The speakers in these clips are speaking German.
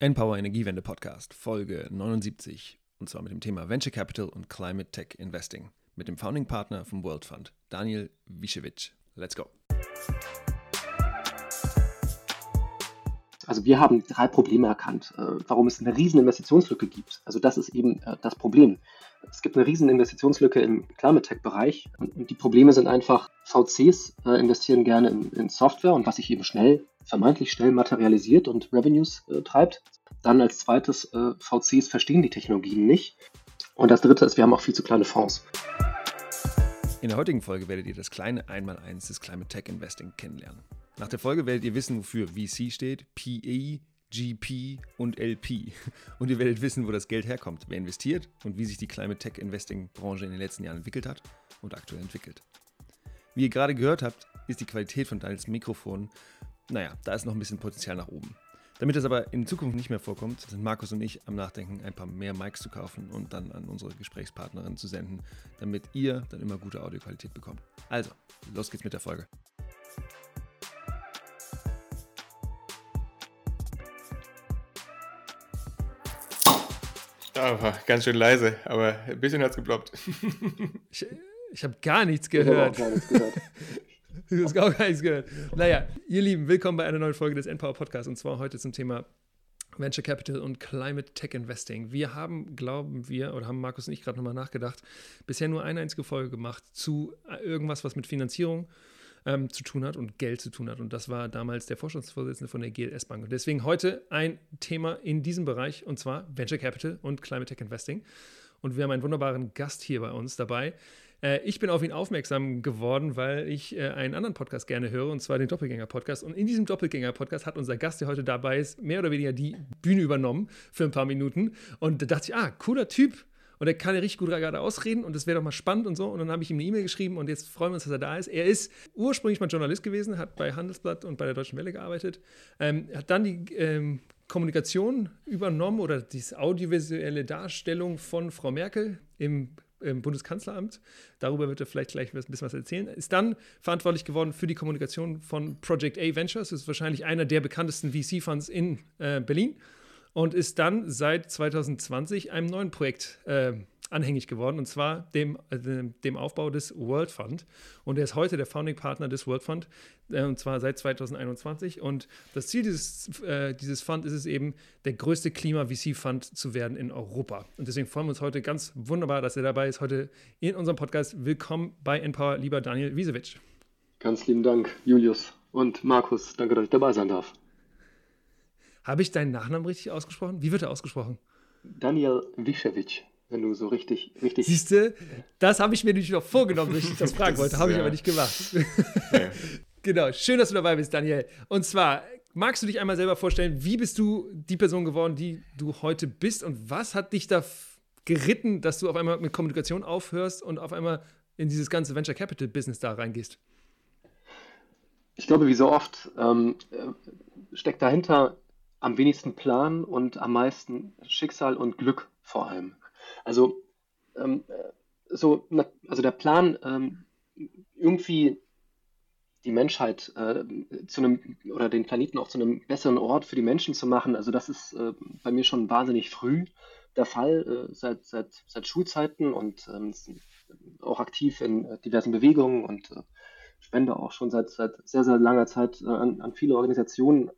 Npower Energiewende Podcast, Folge 79. Und zwar mit dem Thema Venture Capital und Climate Tech Investing. Mit dem Founding Partner vom World Fund, Daniel Wischewitsch. Let's go. Also wir haben drei Probleme erkannt, äh, warum es eine riesen Investitionslücke gibt. Also das ist eben äh, das Problem. Es gibt eine riesen Investitionslücke im Climate Tech-Bereich und die Probleme sind einfach, VCs äh, investieren gerne in, in Software und was sich eben schnell vermeintlich schnell materialisiert und Revenues äh, treibt. Dann als zweites, äh, VCs verstehen die Technologien nicht. Und das dritte ist, wir haben auch viel zu kleine Fonds. In der heutigen Folge werdet ihr das kleine Einmaleins des Climate Tech Investing kennenlernen. Nach der Folge werdet ihr wissen, wofür VC steht, PE, GP und LP. Und ihr werdet wissen, wo das Geld herkommt, wer investiert und wie sich die Climate Tech Investing Branche in den letzten Jahren entwickelt hat und aktuell entwickelt. Wie ihr gerade gehört habt, ist die Qualität von Daniels Mikrofon naja, da ist noch ein bisschen Potenzial nach oben. Damit das aber in Zukunft nicht mehr vorkommt, sind Markus und ich am Nachdenken, ein paar mehr Mics zu kaufen und dann an unsere Gesprächspartnerin zu senden, damit ihr dann immer gute Audioqualität bekommt. Also, los geht's mit der Folge. Ja, war ganz schön leise, aber ein bisschen hat es geploppt. ich ich habe gar nichts gehört. Ich gar nichts gehört. Du hast auch gar nichts gehört. Naja, ihr Lieben, willkommen bei einer neuen Folge des Empower Podcasts und zwar heute zum Thema Venture Capital und Climate Tech Investing. Wir haben, glauben wir, oder haben Markus und ich gerade nochmal nachgedacht, bisher nur eine einzige Folge gemacht zu irgendwas, was mit Finanzierung ähm, zu tun hat und Geld zu tun hat. Und das war damals der Vorstandsvorsitzende von der GLS Bank. Und deswegen heute ein Thema in diesem Bereich und zwar Venture Capital und Climate Tech Investing. Und wir haben einen wunderbaren Gast hier bei uns dabei, äh, ich bin auf ihn aufmerksam geworden, weil ich äh, einen anderen Podcast gerne höre, und zwar den Doppelgänger-Podcast. Und in diesem Doppelgänger-Podcast hat unser Gast, der heute dabei ist, mehr oder weniger die Bühne übernommen für ein paar Minuten. Und da dachte ich, ah, cooler Typ. Und er kann ja richtig gut gerade ausreden und das wäre doch mal spannend und so. Und dann habe ich ihm eine E-Mail geschrieben und jetzt freuen wir uns, dass er da ist. Er ist ursprünglich mal Journalist gewesen, hat bei Handelsblatt und bei der Deutschen Welle gearbeitet, ähm, hat dann die ähm, Kommunikation übernommen oder die audiovisuelle Darstellung von Frau Merkel im im Bundeskanzleramt. Darüber wird er vielleicht gleich ein bisschen was erzählen. Ist dann verantwortlich geworden für die Kommunikation von Project A Ventures. Das ist wahrscheinlich einer der bekanntesten VC-Funds in äh, Berlin. Und ist dann seit 2020 einem neuen Projekt äh, anhängig geworden, und zwar dem, äh, dem Aufbau des World Fund. Und er ist heute der Founding Partner des World Fund, äh, und zwar seit 2021. Und das Ziel dieses, äh, dieses Fund ist es eben, der größte Klima-VC-Fund zu werden in Europa. Und deswegen freuen wir uns heute ganz wunderbar, dass er dabei ist, heute in unserem Podcast. Willkommen bei Empower, lieber Daniel Wiesewitsch. Ganz lieben Dank, Julius und Markus. Danke, dass ich dabei sein darf. Habe ich deinen Nachnamen richtig ausgesprochen? Wie wird er ausgesprochen? Daniel Wischewitsch wenn du so richtig, richtig. Siehst du, das habe ich mir nämlich noch vorgenommen, dass ich das fragen wollte, habe ich aber nicht gemacht. Ja. genau, schön, dass du dabei bist, Daniel. Und zwar, magst du dich einmal selber vorstellen, wie bist du die Person geworden, die du heute bist und was hat dich da geritten, dass du auf einmal mit Kommunikation aufhörst und auf einmal in dieses ganze Venture Capital Business da reingehst? Ich glaube, wie so oft ähm, äh, steckt dahinter am wenigsten Plan und am meisten Schicksal und Glück vor allem. Also, ähm, so, also der Plan, ähm, irgendwie die Menschheit äh, zu einem oder den Planeten auch zu einem besseren Ort für die Menschen zu machen, also das ist äh, bei mir schon wahnsinnig früh der Fall, äh, seit, seit, seit Schulzeiten und ähm, auch aktiv in äh, diversen Bewegungen und äh, spende auch schon seit, seit sehr, sehr langer Zeit äh, an, an viele Organisationen.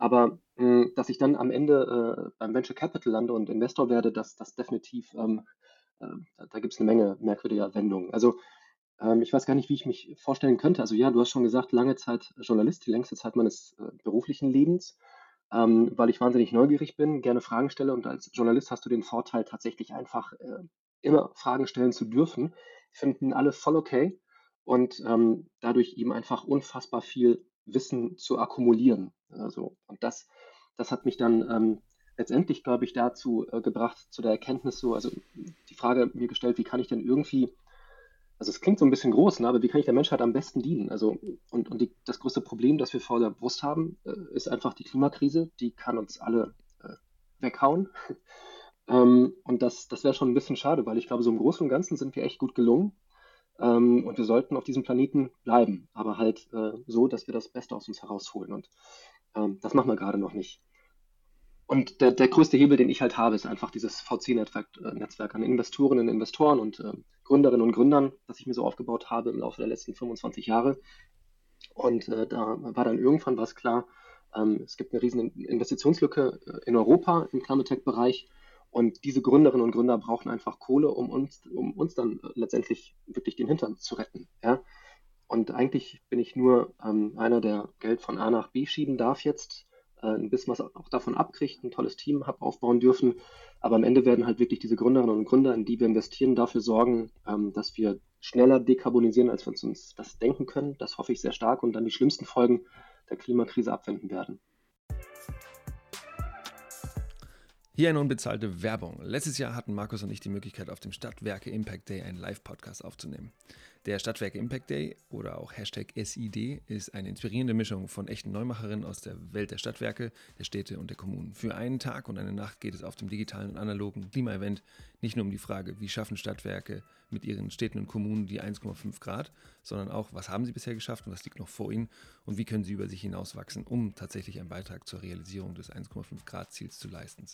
Aber hm, dass ich dann am Ende äh, beim Venture Capital lande und Investor werde, das, das definitiv, ähm, äh, da, da gibt es eine Menge merkwürdiger Wendungen. Also ähm, ich weiß gar nicht, wie ich mich vorstellen könnte. Also ja, du hast schon gesagt, lange Zeit Journalist, die längste Zeit meines äh, beruflichen Lebens, ähm, weil ich wahnsinnig neugierig bin, gerne Fragen stelle und als Journalist hast du den Vorteil, tatsächlich einfach äh, immer Fragen stellen zu dürfen. Finden alle voll okay und ähm, dadurch eben einfach unfassbar viel Wissen zu akkumulieren. Also, und das das hat mich dann ähm, letztendlich, glaube ich, dazu äh, gebracht, zu der Erkenntnis so, also die Frage mir gestellt, wie kann ich denn irgendwie, also es klingt so ein bisschen groß, ne, aber wie kann ich der Menschheit am besten dienen? Also, und, und die, das größte Problem, das wir vor der Brust haben, äh, ist einfach die Klimakrise, die kann uns alle äh, weghauen. ähm, und das, das wäre schon ein bisschen schade, weil ich glaube, so im Großen und Ganzen sind wir echt gut gelungen. Ähm, und wir sollten auf diesem Planeten bleiben, aber halt äh, so, dass wir das Beste aus uns herausholen. Und ähm, das machen wir gerade noch nicht. Und der, der größte Hebel, den ich halt habe, ist einfach dieses VC-Netzwerk äh, an Investorinnen, Investoren und äh, Gründerinnen und Gründern, das ich mir so aufgebaut habe im Laufe der letzten 25 Jahre. Und äh, da war dann irgendwann was klar, ähm, es gibt eine riesen Investitionslücke äh, in Europa im Climate Tech-Bereich. Und diese Gründerinnen und Gründer brauchen einfach Kohle, um uns, um uns dann äh, letztendlich wirklich den Hintern zu retten. Ja? Und eigentlich bin ich nur ähm, einer, der Geld von A nach B schieben darf jetzt äh, ein bisschen was auch davon abkriegt, ein tolles Team habe aufbauen dürfen. Aber am Ende werden halt wirklich diese Gründerinnen und Gründer, in die wir investieren, dafür sorgen, ähm, dass wir schneller dekarbonisieren, als wir uns das denken können. Das hoffe ich sehr stark und dann die schlimmsten Folgen der Klimakrise abwenden werden. Hier eine unbezahlte Werbung. Letztes Jahr hatten Markus und ich die Möglichkeit, auf dem Stadtwerke Impact Day einen Live-Podcast aufzunehmen. Der Stadtwerke Impact Day oder auch Hashtag SID ist eine inspirierende Mischung von echten Neumacherinnen aus der Welt der Stadtwerke, der Städte und der Kommunen. Für einen Tag und eine Nacht geht es auf dem digitalen und analogen Klima-Event nicht nur um die Frage, wie schaffen Stadtwerke mit ihren Städten und Kommunen die 1,5 Grad, sondern auch, was haben sie bisher geschafft und was liegt noch vor ihnen und wie können sie über sich hinauswachsen, um tatsächlich einen Beitrag zur Realisierung des 1,5 Grad Ziels zu leisten.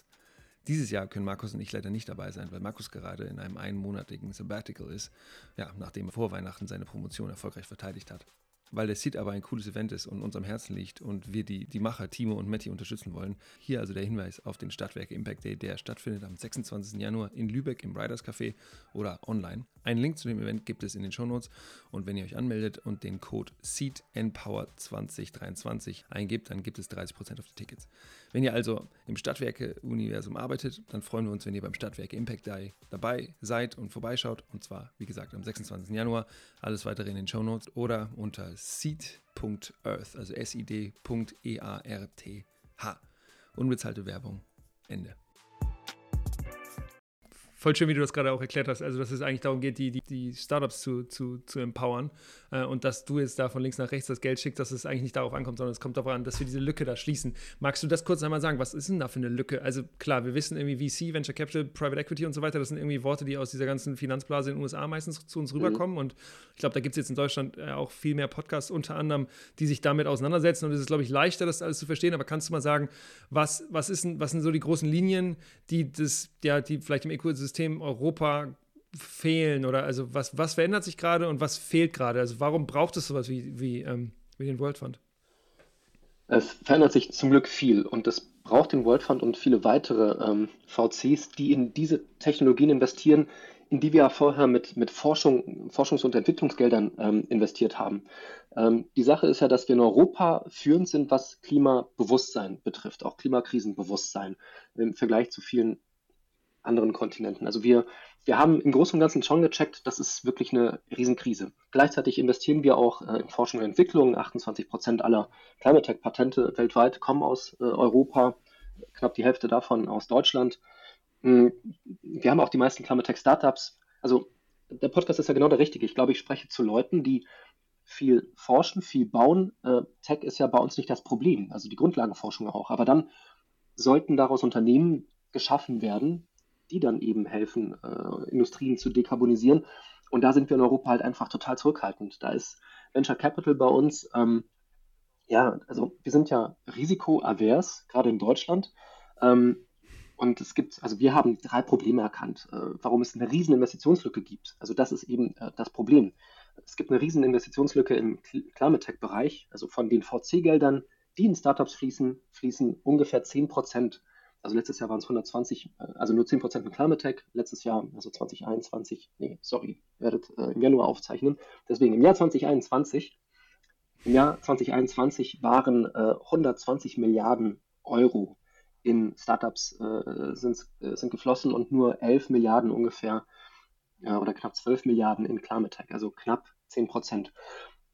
Dieses Jahr können Markus und ich leider nicht dabei sein, weil Markus gerade in einem einmonatigen Sabbatical ist, ja, nachdem er vor Weihnachten seine Promotion erfolgreich verteidigt hat weil der Seed aber ein cooles Event ist und uns am Herzen liegt und wir die, die Macher Timo und Matti unterstützen wollen. Hier also der Hinweis auf den Stadtwerke Impact Day, der stattfindet am 26. Januar in Lübeck im Riders Café oder online. Einen Link zu dem Event gibt es in den Shownotes und wenn ihr euch anmeldet und den Code SEEDEMPOWER2023 eingebt, dann gibt es 30% auf die Tickets. Wenn ihr also im Stadtwerke-Universum arbeitet, dann freuen wir uns, wenn ihr beim Stadtwerke Impact Day dabei seid und vorbeischaut und zwar, wie gesagt, am 26. Januar. Alles weitere in den Shownotes oder unter seed.earth, also S-I-D.E-A-R-T-H. Unbezahlte Werbung. Ende voll schön, wie du das gerade auch erklärt hast. Also, dass es eigentlich darum geht, die, die, die Startups zu, zu, zu empowern äh, und dass du jetzt da von links nach rechts das Geld schickst, dass es eigentlich nicht darauf ankommt, sondern es kommt darauf an, dass wir diese Lücke da schließen. Magst du das kurz einmal sagen? Was ist denn da für eine Lücke? Also, klar, wir wissen irgendwie VC, Venture Capital, Private Equity und so weiter, das sind irgendwie Worte, die aus dieser ganzen Finanzblase in den USA meistens zu uns mhm. rüberkommen. Mhm. Und ich glaube, da gibt es jetzt in Deutschland äh, auch viel mehr Podcasts unter anderem, die sich damit auseinandersetzen. Und es ist, glaube ich, leichter, das alles zu verstehen. Aber kannst du mal sagen, was, was, ist, was sind so die großen Linien, die das, ja, die vielleicht im Ökosystem System Europa fehlen oder also was, was verändert sich gerade und was fehlt gerade? Also warum braucht es sowas wie, wie, ähm, wie den World Fund? Es verändert sich zum Glück viel und es braucht den World Fund und viele weitere ähm, VCs, die in diese Technologien investieren, in die wir ja vorher mit, mit Forschung, Forschungs- und Entwicklungsgeldern ähm, investiert haben. Ähm, die Sache ist ja, dass wir in Europa führend sind, was Klimabewusstsein betrifft, auch Klimakrisenbewusstsein im Vergleich zu vielen anderen Kontinenten. Also wir, wir haben im Großen und Ganzen schon gecheckt, das ist wirklich eine Riesenkrise. Gleichzeitig investieren wir auch äh, in Forschung und Entwicklung. 28 Prozent aller Climate Tech-Patente weltweit kommen aus äh, Europa, knapp die Hälfte davon aus Deutschland. Mm, wir haben auch die meisten Climate Tech-Startups. Also der Podcast ist ja genau der richtige. Ich glaube, ich spreche zu Leuten, die viel forschen, viel bauen. Äh, Tech ist ja bei uns nicht das Problem, also die Grundlagenforschung auch. Aber dann sollten daraus Unternehmen geschaffen werden, die dann eben helfen, äh, Industrien zu dekarbonisieren. Und da sind wir in Europa halt einfach total zurückhaltend. Da ist Venture Capital bei uns, ähm, ja, also wir sind ja risikoavers, gerade in Deutschland. Ähm, und es gibt, also wir haben drei Probleme erkannt, äh, warum es eine riesen Investitionslücke gibt. Also das ist eben äh, das Problem. Es gibt eine riesen Investitionslücke im Climate Tech-Bereich. Also von den VC-Geldern, die in Startups fließen, fließen ungefähr 10 Prozent also letztes Jahr waren es 120, äh, also nur 10% mit Climate Tech. Letztes Jahr, also 2021, nee, sorry, werdet äh, im Januar aufzeichnen. Deswegen im Jahr 2021, im Jahr 2021 waren äh, 120 Milliarden Euro in Startups äh, sind, äh, sind geflossen und nur 11 Milliarden ungefähr oder knapp 12 Milliarden in Climate Tech, also knapp 10%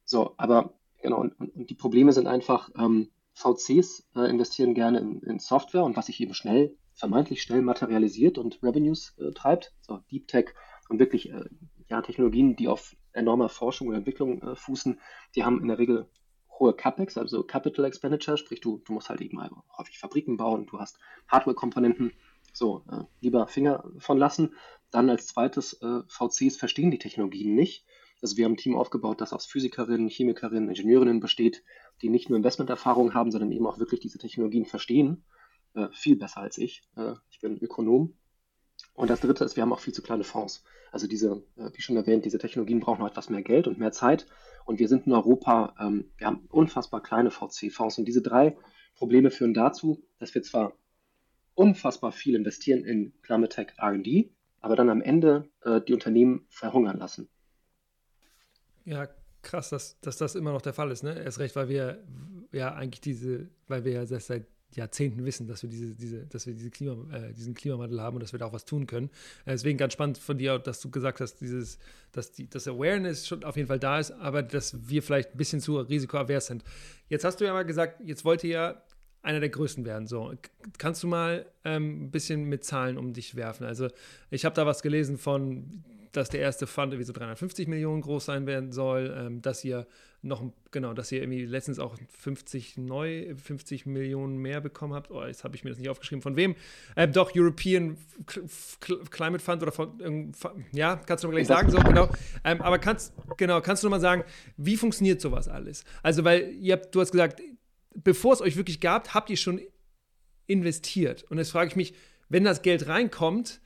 So, aber genau, und, und die Probleme sind einfach, ähm, VCs äh, investieren gerne in, in, Software und was sich eben schnell, vermeintlich schnell materialisiert und Revenues äh, treibt, so Deep Tech und wirklich äh, ja, Technologien, die auf enormer Forschung und Entwicklung äh, fußen, die haben in der Regel hohe CapEx, also Capital Expenditure, sprich du, du musst halt eben häufig Fabriken bauen, du hast Hardware-Komponenten, so, äh, lieber Finger von lassen. Dann als zweites, äh, VCs verstehen die Technologien nicht. Also wir haben ein Team aufgebaut, das aus Physikerinnen, Chemikerinnen, Ingenieurinnen besteht, die nicht nur Investmenterfahrung haben, sondern eben auch wirklich diese Technologien verstehen. äh, viel besser als ich. Äh, ich bin Ökonom. Und das Dritte ist, wir haben auch viel zu kleine Fonds. Also diese, äh, wie schon erwähnt, diese Technologien brauchen noch etwas mehr Geld und mehr Zeit. Und wir sind in Europa, ähm, wir haben unfassbar kleine VC-Fonds. Und diese drei Probleme führen dazu, dass wir zwar unfassbar viel investieren in Climate Tech RD, aber dann am Ende äh, die Unternehmen verhungern lassen. Ja, krass, dass, dass das immer noch der Fall ist. Ne? Erst recht, weil wir ja eigentlich diese, weil wir ja seit Jahrzehnten wissen, dass wir diese, diese, dass wir diese Klima, äh, diesen Klimawandel haben und dass wir da auch was tun können. Äh, deswegen ganz spannend von dir, dass du gesagt hast, dieses, dass die, das Awareness schon auf jeden Fall da ist, aber dass wir vielleicht ein bisschen zu risikoavers sind. Jetzt hast du ja mal gesagt, jetzt wollt ihr ja einer der größten werden. So, kannst du mal ähm, ein bisschen mit Zahlen um dich werfen? Also, ich habe da was gelesen von, dass der erste Fund irgendwie so 350 Millionen groß sein werden soll, ähm, dass ihr noch, genau, dass ihr irgendwie letztens auch 50 neu, 50 Millionen mehr bekommen habt. Oh, jetzt habe ich mir das nicht aufgeschrieben. Von wem? Ähm, doch, European Climate Fund oder von, ja, kannst du mal gleich sagen, so, genau. Ähm, aber kannst, genau, kannst du noch mal sagen, wie funktioniert sowas alles? Also, weil ihr habt, du hast gesagt, bevor es euch wirklich gab, habt ihr schon investiert. Und jetzt frage ich mich, wenn das Geld reinkommt,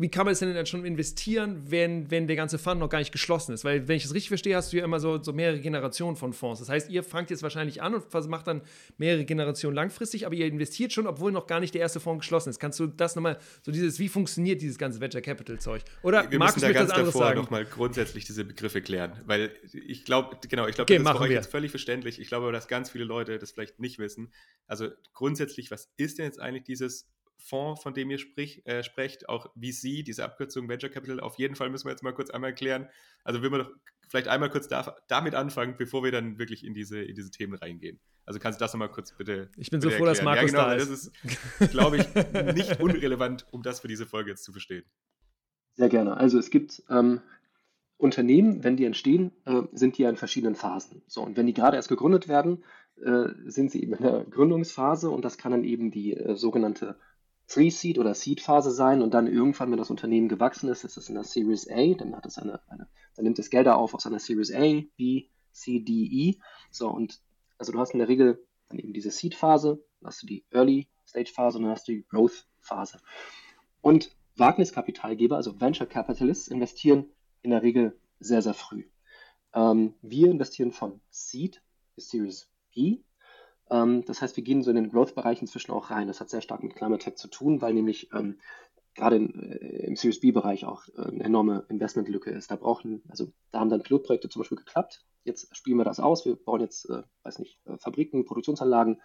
wie kann man es denn dann schon investieren, wenn, wenn der ganze Fund noch gar nicht geschlossen ist? Weil, wenn ich das richtig verstehe, hast du ja immer so, so mehrere Generationen von Fonds. Das heißt, ihr fangt jetzt wahrscheinlich an und macht dann mehrere Generationen langfristig, aber ihr investiert schon, obwohl noch gar nicht der erste Fonds geschlossen ist. Kannst du das nochmal, so dieses, wie funktioniert dieses ganze Venture Capital Zeug? Oder wir Markus müssen da ganz davor nochmal grundsätzlich diese Begriffe klären, weil ich glaube, genau, ich glaube, okay, das ist für euch jetzt völlig verständlich. Ich glaube, dass ganz viele Leute das vielleicht nicht wissen. Also grundsätzlich, was ist denn jetzt eigentlich dieses Fonds, von dem ihr sprich, äh, sprecht, auch VC, diese Abkürzung Venture Capital, auf jeden Fall müssen wir jetzt mal kurz einmal klären. Also will man doch vielleicht einmal kurz da, damit anfangen, bevor wir dann wirklich in diese, in diese Themen reingehen. Also kannst du das nochmal kurz bitte. Ich bin bitte so froh, erklären. dass Markus ja, genau, da ist. Das ist, glaube ich, nicht unrelevant, um das für diese Folge jetzt zu verstehen. Sehr gerne. Also es gibt ähm, Unternehmen, wenn die entstehen, äh, sind die ja in verschiedenen Phasen. So, und wenn die gerade erst gegründet werden, äh, sind sie eben in der Gründungsphase und das kann dann eben die äh, sogenannte Pre-Seed oder Seed-Phase sein und dann irgendwann, wenn das Unternehmen gewachsen ist, ist es in der Series A, dann hat es eine, eine dann nimmt es Gelder auf aus einer Series A, B, C, D, E. So, und also du hast in der Regel dann eben diese Seed-Phase, dann hast du die Early-Stage-Phase und dann hast du die Growth-Phase. Und Wagniskapitalgeber, also Venture Capitalists, investieren in der Regel sehr, sehr früh. Ähm, wir investieren von Seed bis Series B das heißt, wir gehen so in den Growth-Bereich inzwischen auch rein. Das hat sehr stark mit Climate Tech zu tun, weil nämlich ähm, gerade äh, im Series B-Bereich auch äh, eine enorme Investmentlücke ist. Da brauchen, also da haben dann Pilotprojekte zum Beispiel geklappt. Jetzt spielen wir das aus. Wir bauen jetzt, äh, weiß nicht, äh, Fabriken, Produktionsanlagen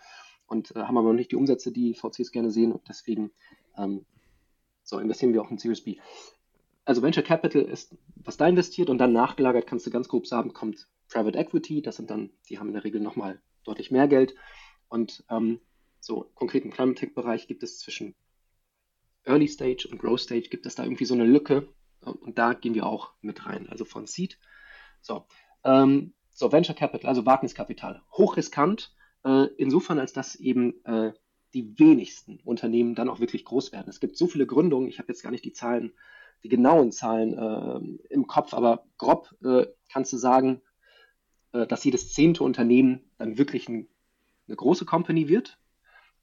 und äh, haben aber noch nicht die Umsätze, die VCs gerne sehen. Und deswegen ähm, so investieren wir auch in Series B. Also Venture Capital ist, was da investiert und dann nachgelagert kannst du ganz grob sagen, kommt Private Equity. Das sind dann, die haben in der Regel nochmal deutlich mehr Geld. Und ähm, so konkret im Climate Tech-Bereich gibt es zwischen Early Stage und Growth Stage gibt es da irgendwie so eine Lücke und da gehen wir auch mit rein, also von Seed. So, ähm, so Venture Capital, also Wagniskapital, hochriskant, äh, insofern als dass eben äh, die wenigsten Unternehmen dann auch wirklich groß werden. Es gibt so viele Gründungen, ich habe jetzt gar nicht die Zahlen, die genauen Zahlen äh, im Kopf, aber grob äh, kannst du sagen, dass jedes zehnte Unternehmen dann wirklich ein, eine große Company wird.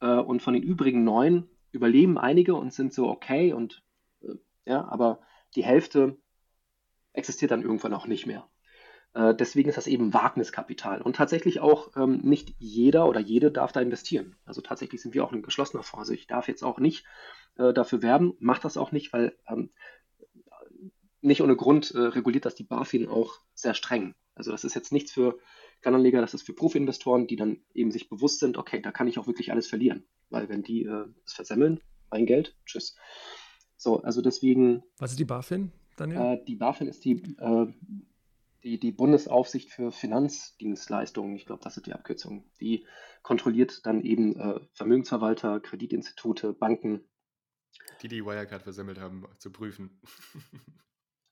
Äh, und von den übrigen neun überleben einige und sind so okay und äh, ja, aber die Hälfte existiert dann irgendwann auch nicht mehr. deswegen ist das eben Wagniskapital. Und tatsächlich auch ähm, nicht jeder oder jede darf da investieren. Also tatsächlich sind wir auch ein geschlossener Fonds. Also ich darf jetzt auch nicht äh, dafür werben, mache das auch nicht, weil ähm, nicht ohne Grund äh, reguliert das die BaFin auch sehr streng. Also das ist jetzt nichts für Kleinanleger, das ist für Profi-Investoren, die dann eben sich bewusst sind, okay, da kann ich auch wirklich alles verlieren. Weil wenn die äh, es versemmeln, mein Geld, tschüss. So, also deswegen. Was ist die BaFin, Daniel? Äh, die BaFin ist die, äh, die, die Bundesaufsicht für Finanzdienstleistungen. Ich glaube, das ist die Abkürzung. Die kontrolliert dann eben äh, Vermögensverwalter, Kreditinstitute, Banken. Die die Wirecard versemmelt haben, zu prüfen.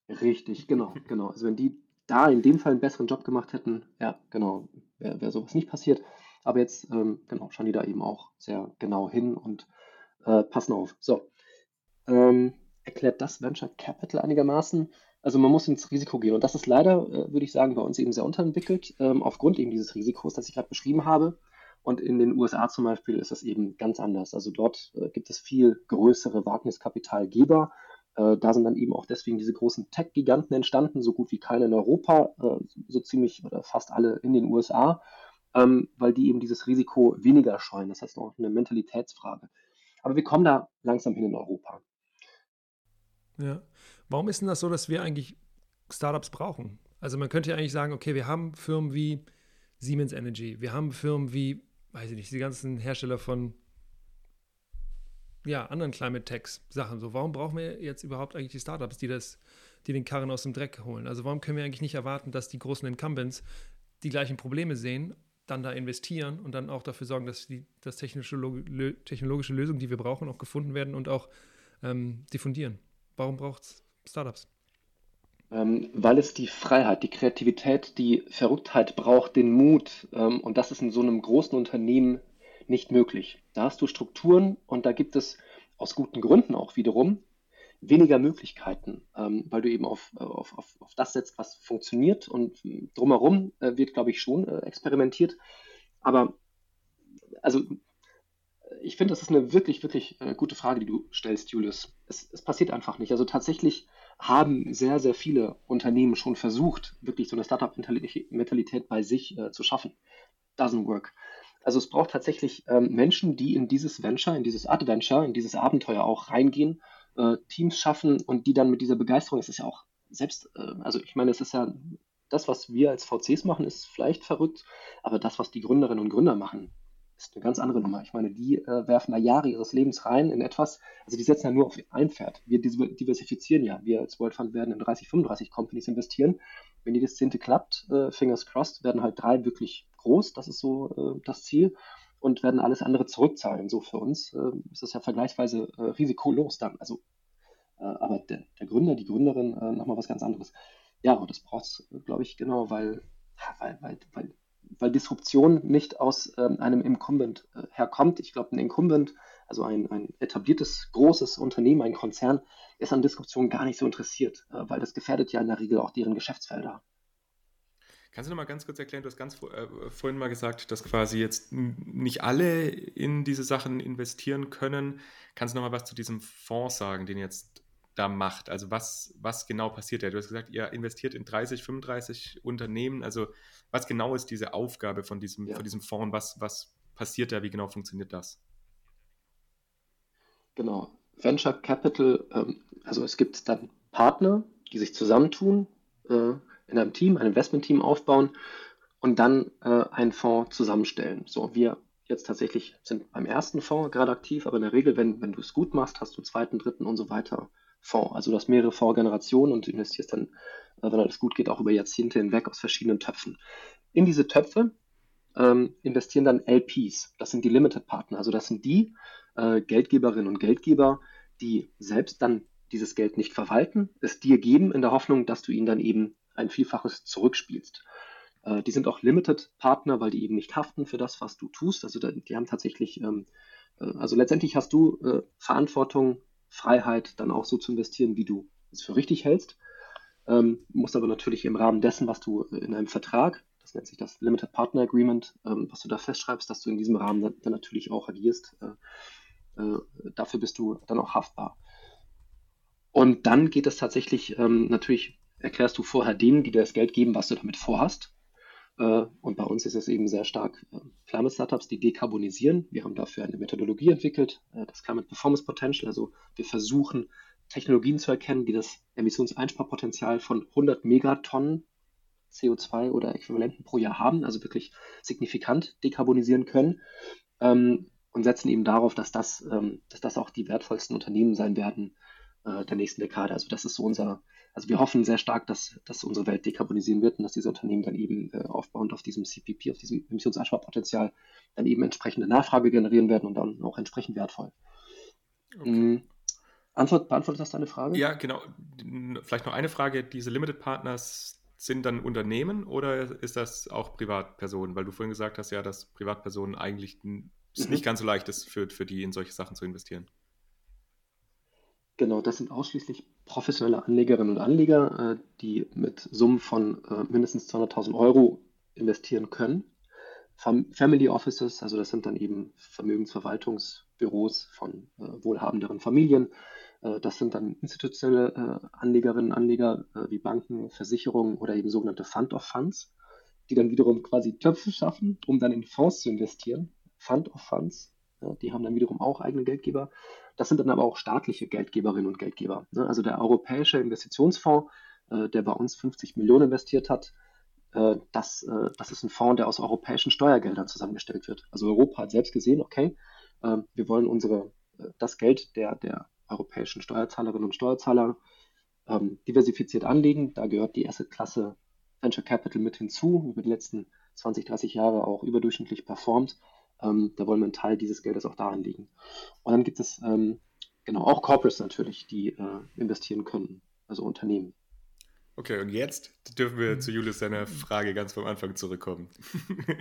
Richtig, genau, genau. Also wenn die da in dem Fall einen besseren Job gemacht hätten, ja, genau, wäre wär sowas nicht passiert. Aber jetzt, ähm, genau, schauen die da eben auch sehr genau hin und äh, passen auf. So, ähm, erklärt das Venture Capital einigermaßen? Also man muss ins Risiko gehen und das ist leider, äh, würde ich sagen, bei uns eben sehr unterentwickelt, ähm, aufgrund eben dieses Risikos, das ich gerade beschrieben habe. Und in den USA zum Beispiel ist das eben ganz anders. Also dort äh, gibt es viel größere Wagniskapitalgeber. Äh, da sind dann eben auch deswegen diese großen Tech-Giganten entstanden, so gut wie keine in Europa, äh, so ziemlich oder fast alle in den USA, ähm, weil die eben dieses Risiko weniger scheuen. Das heißt auch eine Mentalitätsfrage. Aber wir kommen da langsam hin in Europa. Ja. Warum ist denn das so, dass wir eigentlich Startups brauchen? Also man könnte ja eigentlich sagen, okay, wir haben Firmen wie Siemens Energy, wir haben Firmen wie, weiß ich nicht, die ganzen Hersteller von ja, anderen Climate Techs Sachen. So, warum brauchen wir jetzt überhaupt eigentlich die Startups, die das, die den Karren aus dem Dreck holen? Also warum können wir eigentlich nicht erwarten, dass die großen Incumbents die gleichen Probleme sehen, dann da investieren und dann auch dafür sorgen, dass die dass technische, technologische Lösungen, die wir brauchen, auch gefunden werden und auch ähm, diffundieren? Warum braucht es Startups? Ähm, weil es die Freiheit, die Kreativität, die Verrücktheit braucht, den Mut. Ähm, und das ist in so einem großen Unternehmen nicht möglich. Da hast du Strukturen und da gibt es aus guten Gründen auch wiederum weniger Möglichkeiten, ähm, weil du eben auf, auf, auf, auf das setzt, was funktioniert und drumherum äh, wird, glaube ich, schon äh, experimentiert. Aber also ich finde, das ist eine wirklich, wirklich äh, gute Frage, die du stellst, Julius. Es, es, passiert einfach nicht. Also tatsächlich haben sehr, sehr viele Unternehmen schon versucht, wirklich so eine Startup-Mentalität bei sich äh, zu schaffen. Doesn't work. Also es braucht tatsächlich ähm, Menschen, die in dieses Venture, in dieses Adventure, in dieses Abenteuer auch reingehen, äh, Teams schaffen und die dann mit dieser Begeisterung, es ist ja auch selbst, äh, also ich meine, es ist ja das, was wir als VCs machen, ist vielleicht verrückt, aber das, was die Gründerinnen und Gründer machen, ist eine ganz andere Nummer. Ich meine, die äh, werfen da Jahre ihres Lebens rein in etwas, also die setzen ja nur auf ein Pferd. Wir diversifizieren ja. Wir als World Fund werden in 30, 35 Companies investieren. Wenn jedes zehnte klappt, äh, fingers crossed, werden halt drei wirklich groß. Das ist so äh, das Ziel. Und werden alles andere zurückzahlen. So für uns äh, ist das ja vergleichsweise äh, risikolos dann. Also, äh, aber der, der, Gründer, die Gründerin, nochmal was ganz anderes. Ja, und das braucht es, glaube ich, genau, weil, weil, weil, weil weil Disruption nicht aus ähm, einem Incumbent äh, herkommt. Ich glaube, ein Incumbent, also ein, ein etabliertes, großes Unternehmen, ein Konzern, ist an Disruption gar nicht so interessiert, äh, weil das gefährdet ja in der Regel auch deren Geschäftsfelder. Kannst du noch mal ganz kurz erklären, du hast ganz äh, vorhin mal gesagt, dass quasi jetzt nicht alle in diese Sachen investieren können. Kannst du noch mal was zu diesem Fonds sagen, den jetzt da macht? Also was, was genau passiert da? Du hast gesagt, ihr investiert in 30, 35 Unternehmen. Also was genau ist diese Aufgabe von diesem, ja. von diesem Fonds? Was, was passiert da? Wie genau funktioniert das? Genau. Venture Capital, ähm, also es gibt dann Partner, die sich zusammentun, äh, in einem Team, ein Investmentteam aufbauen und dann äh, einen Fonds zusammenstellen. So, wir jetzt tatsächlich sind beim ersten Fonds gerade aktiv, aber in der Regel, wenn, wenn du es gut machst, hast du zweiten, dritten und so weiter Fonds. Also du hast mehrere Fondsgenerationen und investierst dann, äh, wenn alles gut geht, auch über Jahrzehnte hinweg aus verschiedenen Töpfen. In diese Töpfe ähm, investieren dann LPs. Das sind die Limited Partner. Also das sind die äh, Geldgeberinnen und Geldgeber, die selbst dann dieses Geld nicht verwalten, es dir geben in der Hoffnung, dass du ihnen dann eben ein Vielfaches zurückspielst. Äh, die sind auch Limited Partner, weil die eben nicht haften für das, was du tust. Also die haben tatsächlich, ähm, äh, also letztendlich hast du äh, Verantwortung Freiheit, dann auch so zu investieren, wie du es für richtig hältst. Ähm, musst aber natürlich im Rahmen dessen, was du in einem Vertrag, das nennt sich das Limited Partner Agreement, ähm, was du da festschreibst, dass du in diesem Rahmen dann, dann natürlich auch agierst. Äh, äh, dafür bist du dann auch haftbar. Und dann geht es tatsächlich, ähm, natürlich erklärst du vorher denen, die dir das Geld geben, was du damit vorhast. Äh, und bei uns ist es eben sehr stark äh, Climate Startups, die dekarbonisieren. Wir haben dafür eine Methodologie entwickelt, äh, das Climate Performance Potential. Also wir versuchen Technologien zu erkennen, die das Emissionseinsparpotenzial von 100 Megatonnen CO2 oder Äquivalenten pro Jahr haben, also wirklich signifikant dekarbonisieren können. Ähm, und setzen eben darauf, dass das, ähm, dass das auch die wertvollsten Unternehmen sein werden der nächsten Dekade. Also das ist so unser, also wir hoffen sehr stark, dass, dass unsere Welt dekarbonisieren wird und dass diese Unternehmen dann eben äh, aufbauend auf diesem CPP, auf diesem Emissionseinsparpotenzial, dann eben entsprechende Nachfrage generieren werden und dann auch entsprechend wertvoll. Okay. Mhm. Antwort, beantwortet das deine Frage? Ja, genau. Vielleicht noch eine Frage. Diese Limited Partners sind dann Unternehmen oder ist das auch Privatpersonen? Weil du vorhin gesagt hast, ja, dass Privatpersonen eigentlich es mhm. nicht ganz so leicht ist, für, für die in solche Sachen zu investieren. Genau, das sind ausschließlich professionelle Anlegerinnen und Anleger, äh, die mit Summen von äh, mindestens 200.000 Euro investieren können. Family Offices, also das sind dann eben Vermögensverwaltungsbüros von äh, wohlhabenderen Familien. Das sind dann institutionelle Anlegerinnen und Anleger wie Banken, Versicherungen oder eben sogenannte Fund of Funds, die dann wiederum quasi Töpfe schaffen, um dann in Fonds zu investieren. Fund of Funds, die haben dann wiederum auch eigene Geldgeber. Das sind dann aber auch staatliche Geldgeberinnen und Geldgeber. Ne? Also der Europäische Investitionsfonds, äh, der bei uns 50 Millionen investiert hat, äh, das, äh, das ist ein Fonds, der aus europäischen Steuergeldern zusammengestellt wird. Also Europa hat selbst gesehen, okay, ähm, wir wollen unsere, das Geld der, der europäischen Steuerzahlerinnen und Steuerzahler ähm, diversifiziert anlegen. Da gehört die erste Klasse Venture Capital mit hinzu, über die letzten 20, 30 Jahre auch überdurchschnittlich performt. Ähm, da wollen wir einen Teil dieses Geldes auch da anlegen. Und dann gibt es ähm, genau auch Corporates natürlich, die äh, investieren können, also Unternehmen. Okay, und jetzt dürfen wir zu Julius seiner Frage ganz vom Anfang zurückkommen.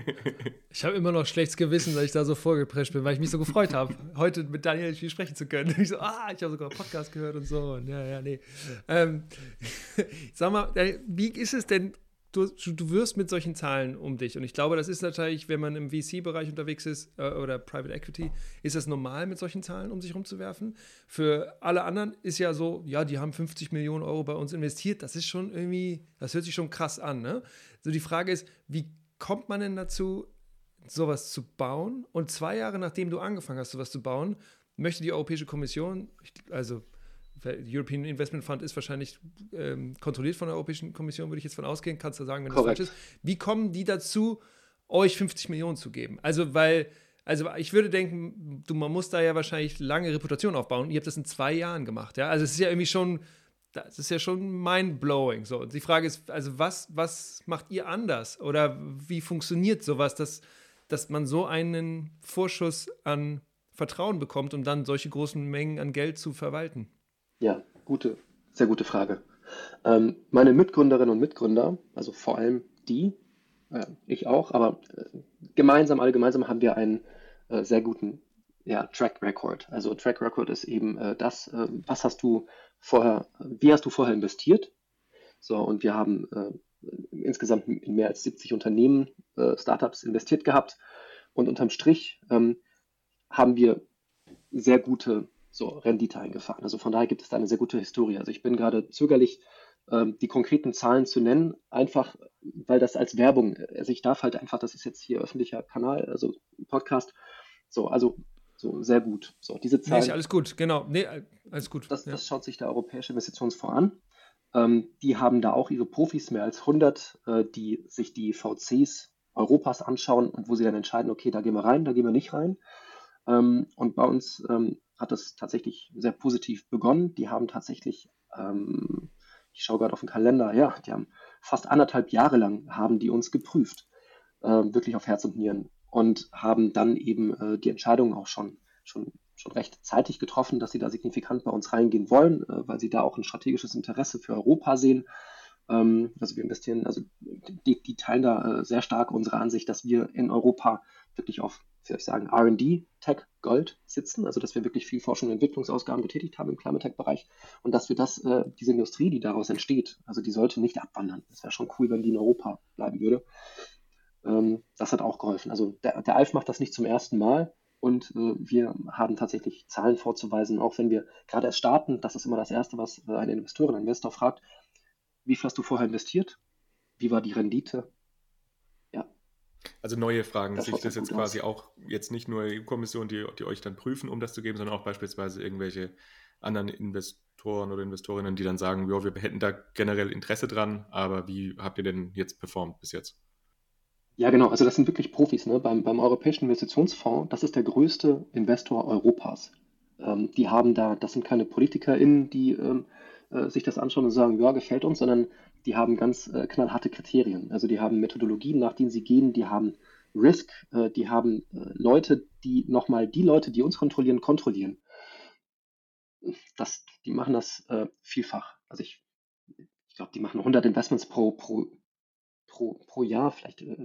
ich habe immer noch schlechtes Gewissen, dass ich da so vorgeprescht bin, weil ich mich so gefreut habe, heute mit Daniel viel sprechen zu können. Ich so, ah, ich habe sogar einen Podcast gehört und so. Und ja, ja, nee. Ähm, sag mal, wie ist es denn du, du wirst mit solchen Zahlen um dich. Und ich glaube, das ist natürlich, wenn man im VC-Bereich unterwegs ist äh, oder Private Equity, ist das normal, mit solchen Zahlen um sich rumzuwerfen. Für alle anderen ist ja so, ja, die haben 50 Millionen Euro bei uns investiert. Das ist schon irgendwie, das hört sich schon krass an. Ne? So die Frage ist, wie kommt man denn dazu, sowas zu bauen? Und zwei Jahre nachdem du angefangen hast, sowas zu bauen, möchte die Europäische Kommission, also European Investment Fund ist wahrscheinlich ähm, kontrolliert von der Europäischen Kommission, würde ich jetzt von ausgehen. Kannst du sagen, wenn Correct. das falsch ist. Wie kommen die dazu, euch 50 Millionen zu geben? Also, weil, also ich würde denken, du, man muss da ja wahrscheinlich lange Reputation aufbauen. Ihr habt das in zwei Jahren gemacht, ja. Also es ist ja irgendwie schon, das ist ja schon mind-blowing. So. Und die Frage ist, also was, was macht ihr anders? Oder wie funktioniert sowas, dass, dass man so einen Vorschuss an Vertrauen bekommt, um dann solche großen Mengen an Geld zu verwalten? Ja, gute, sehr gute Frage. Ähm, meine Mitgründerinnen und Mitgründer, also vor allem die, äh, ich auch, aber äh, gemeinsam, alle gemeinsam haben wir einen äh, sehr guten ja, Track Record. Also Track Record ist eben äh, das, äh, was hast du vorher, wie hast du vorher investiert? So, und wir haben äh, insgesamt in mehr als 70 Unternehmen, Startups investiert gehabt. Und unterm Strich ähm, haben wir sehr gute so Rendite eingefahren. Also von daher gibt es da eine sehr gute Historie. Also ich bin gerade zögerlich, ähm, die konkreten Zahlen zu nennen, einfach weil das als Werbung, also ich darf halt einfach, das ist jetzt hier öffentlicher Kanal, also Podcast, so, also so sehr gut. So, diese Zahlen. Nee, alles gut, genau. Nee, alles gut. Das, ja. das schaut sich der Europäische Investitionsfonds an. Ähm, die haben da auch ihre Profis, mehr als 100, äh, die sich die VCs Europas anschauen und wo sie dann entscheiden, okay, da gehen wir rein, da gehen wir nicht rein. Ähm, und bei uns ähm, hat es tatsächlich sehr positiv begonnen. Die haben tatsächlich, ähm, ich schaue gerade auf den Kalender, ja, die haben fast anderthalb Jahre lang haben die uns geprüft, äh, wirklich auf Herz und Nieren und haben dann eben äh, die Entscheidung auch schon, schon, schon recht zeitig getroffen, dass sie da signifikant bei uns reingehen wollen, äh, weil sie da auch ein strategisches Interesse für Europa sehen. Ähm, also wir investieren, also die, die teilen da äh, sehr stark unsere Ansicht, dass wir in Europa wirklich auf ich sagen, RD, Tech, Gold sitzen, also dass wir wirklich viel Forschung und Entwicklungsausgaben getätigt haben im Climate Tech-Bereich und dass wir das, äh, diese Industrie, die daraus entsteht, also die sollte nicht abwandern. Das wäre schon cool, wenn die in Europa bleiben würde. Ähm, das hat auch geholfen. Also der, der ALF macht das nicht zum ersten Mal und äh, wir haben tatsächlich Zahlen vorzuweisen, auch wenn wir gerade erst starten. Das ist immer das Erste, was äh, eine Investorin, ein Investor fragt. Wie viel hast du vorher investiert? Wie war die Rendite? Also neue Fragen, das sich das jetzt quasi aus. auch jetzt nicht nur EU-Kommission, die, die euch dann prüfen, um das zu geben, sondern auch beispielsweise irgendwelche anderen Investoren oder Investorinnen, die dann sagen, ja, wir hätten da generell Interesse dran, aber wie habt ihr denn jetzt performt bis jetzt? Ja, genau, also das sind wirklich Profis. Ne? Beim, beim Europäischen Investitionsfonds, das ist der größte Investor Europas. Ähm, die haben da, das sind keine PolitikerInnen, die ähm, äh, sich das anschauen und sagen, ja, gefällt uns, sondern die haben ganz äh, knallharte Kriterien. Also die haben Methodologien, nach denen sie gehen, die haben Risk, äh, die haben äh, Leute, die nochmal die Leute, die uns kontrollieren, kontrollieren. Das, die machen das äh, vielfach. Also ich, ich glaube, die machen 100 Investments pro, pro, pro, pro Jahr, vielleicht äh,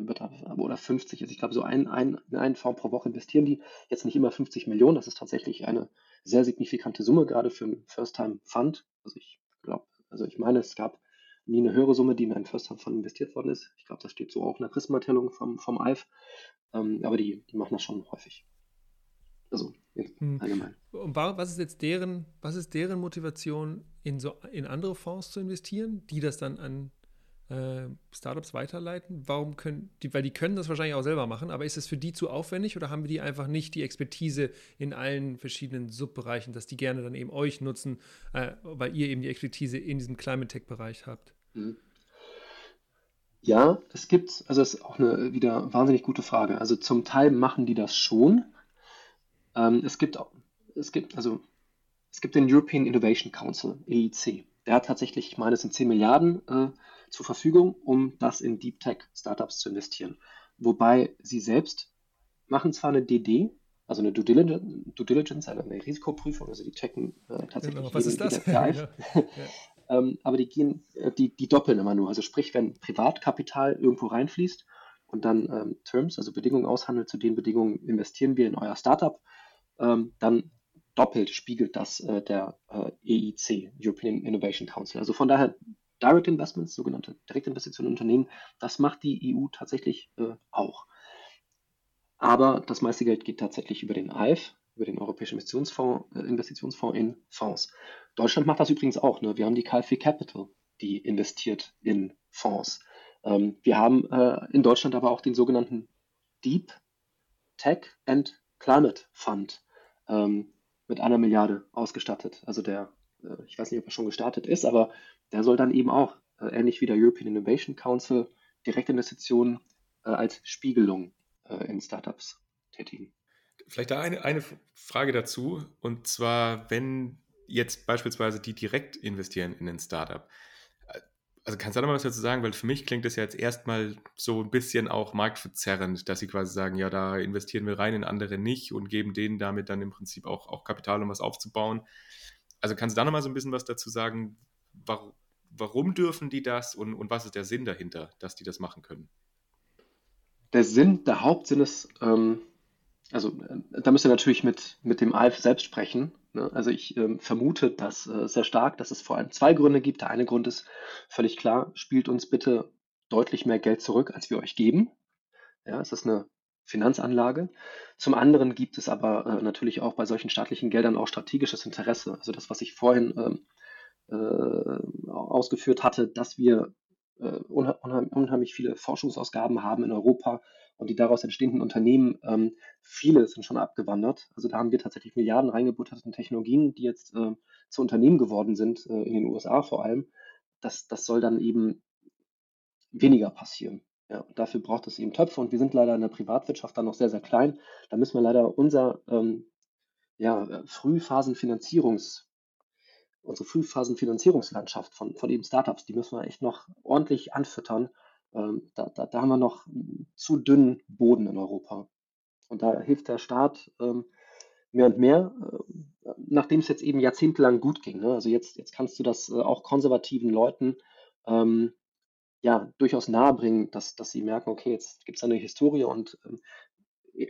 oder 50. Also ich glaube, so ein, ein, in einen Fonds pro Woche investieren die. Jetzt nicht immer 50 Millionen, das ist tatsächlich eine sehr signifikante Summe, gerade für einen First-Time-Fund. Also ich glaube, also ich meine, es gab nie eine höhere Summe, die in einen First Fund investiert worden ist. Ich glaube, das steht so auch in der Prismenmitteilung vom, vom ALF. Ähm, aber die, die machen das schon häufig. Also hm. allgemein. Und was ist jetzt deren, was ist deren Motivation, in so in andere Fonds zu investieren, die das dann an äh, Startups weiterleiten? Warum können die, weil die können das wahrscheinlich auch selber machen, aber ist es für die zu aufwendig oder haben wir die einfach nicht die Expertise in allen verschiedenen Subbereichen, dass die gerne dann eben euch nutzen, äh, weil ihr eben die Expertise in diesem Climate Tech-Bereich habt? Mhm. Ja, es gibt, also das ist auch eine wieder wahnsinnig gute Frage. Also zum Teil machen die das schon. Ähm, es gibt, es gibt, also es gibt den European Innovation Council, EIC. Der hat tatsächlich, ich meine, es sind 10 Milliarden äh, zur Verfügung, um das in Deep Tech Startups zu investieren. Wobei sie selbst machen zwar eine DD, also eine Due Diligence, eine Risikoprüfung, also die checken äh, tatsächlich. Genau, was jeden, ist das? ja. ähm, aber die gehen, äh, die, die doppeln immer nur. Also sprich, wenn Privatkapital irgendwo reinfließt und dann ähm, Terms, also Bedingungen aushandelt, zu den Bedingungen investieren wir in euer Startup, ähm, dann doppelt spiegelt das äh, der äh, EIC, European Innovation Council. Also von daher Direct Investments, sogenannte Direktinvestitionen in Unternehmen, das macht die EU tatsächlich äh, auch. Aber das meiste Geld geht tatsächlich über den AIF, über den Europäischen Investitionsfonds, äh, Investitionsfonds in Fonds. Deutschland macht das übrigens auch. Ne? Wir haben die KfW Capital, die investiert in Fonds. Ähm, wir haben äh, in Deutschland aber auch den sogenannten Deep Tech and Climate Fund ähm, mit einer Milliarde ausgestattet. Also der, ich weiß nicht, ob er schon gestartet ist, aber der soll dann eben auch, äh, ähnlich wie der European Innovation Council, Direktinvestitionen äh, als Spiegelung äh, in Startups tätigen. Vielleicht da eine, eine Frage dazu, und zwar, wenn jetzt beispielsweise die direkt investieren in ein Startup, also kannst du da mal was dazu sagen? Weil für mich klingt das ja jetzt erstmal so ein bisschen auch marktverzerrend, dass sie quasi sagen, ja, da investieren wir rein in andere nicht und geben denen damit dann im Prinzip auch, auch Kapital, um was aufzubauen. Also kannst du da noch mal so ein bisschen was dazu sagen? Warum, warum dürfen die das und, und was ist der Sinn dahinter, dass die das machen können? Der Sinn, der Hauptsinn ist, ähm, also äh, da müsst ihr natürlich mit, mit dem ALF selbst sprechen. Ne? Also ich ähm, vermute das äh, sehr stark, dass es vor allem zwei Gründe gibt. Der eine Grund ist völlig klar, spielt uns bitte deutlich mehr Geld zurück, als wir euch geben. Ja, es ist eine Finanzanlage. Zum anderen gibt es aber äh, natürlich auch bei solchen staatlichen Geldern auch strategisches Interesse. Also das, was ich vorhin ähm, äh, ausgeführt hatte, dass wir äh, unheimlich viele Forschungsausgaben haben in Europa und die daraus entstehenden Unternehmen, ähm, viele sind schon abgewandert. Also da haben wir tatsächlich Milliarden reingebuttert in Technologien, die jetzt äh, zu Unternehmen geworden sind, äh, in den USA vor allem. Das, das soll dann eben weniger passieren. Ja, dafür braucht es eben Töpfe und wir sind leider in der Privatwirtschaft dann noch sehr, sehr klein. Da müssen wir leider unser ähm, ja, Frühphasenfinanzierungs, unsere Frühphasenfinanzierungslandschaft von, von eben Startups, die müssen wir echt noch ordentlich anfüttern, ähm, da, da, da, haben wir noch zu dünnen Boden in Europa. Und da hilft der Staat ähm, mehr und mehr, äh, nachdem es jetzt eben jahrzehntelang gut ging. Ne? Also jetzt, jetzt kannst du das äh, auch konservativen Leuten ähm, ja durchaus nahebringen, dass, dass sie merken, okay, jetzt gibt es eine Historie und ähm,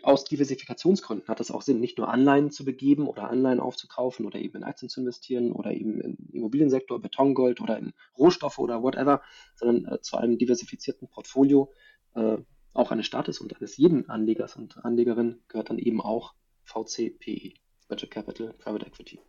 aus Diversifikationsgründen hat es auch Sinn, nicht nur Anleihen zu begeben oder Anleihen aufzukaufen oder eben in Aktien zu investieren oder eben im Immobiliensektor, Betongold oder in Rohstoffe oder whatever, sondern äh, zu einem diversifizierten Portfolio äh, auch eines Staates und eines jeden Anlegers und Anlegerin gehört dann eben auch VCPE, Venture Capital Private Equity.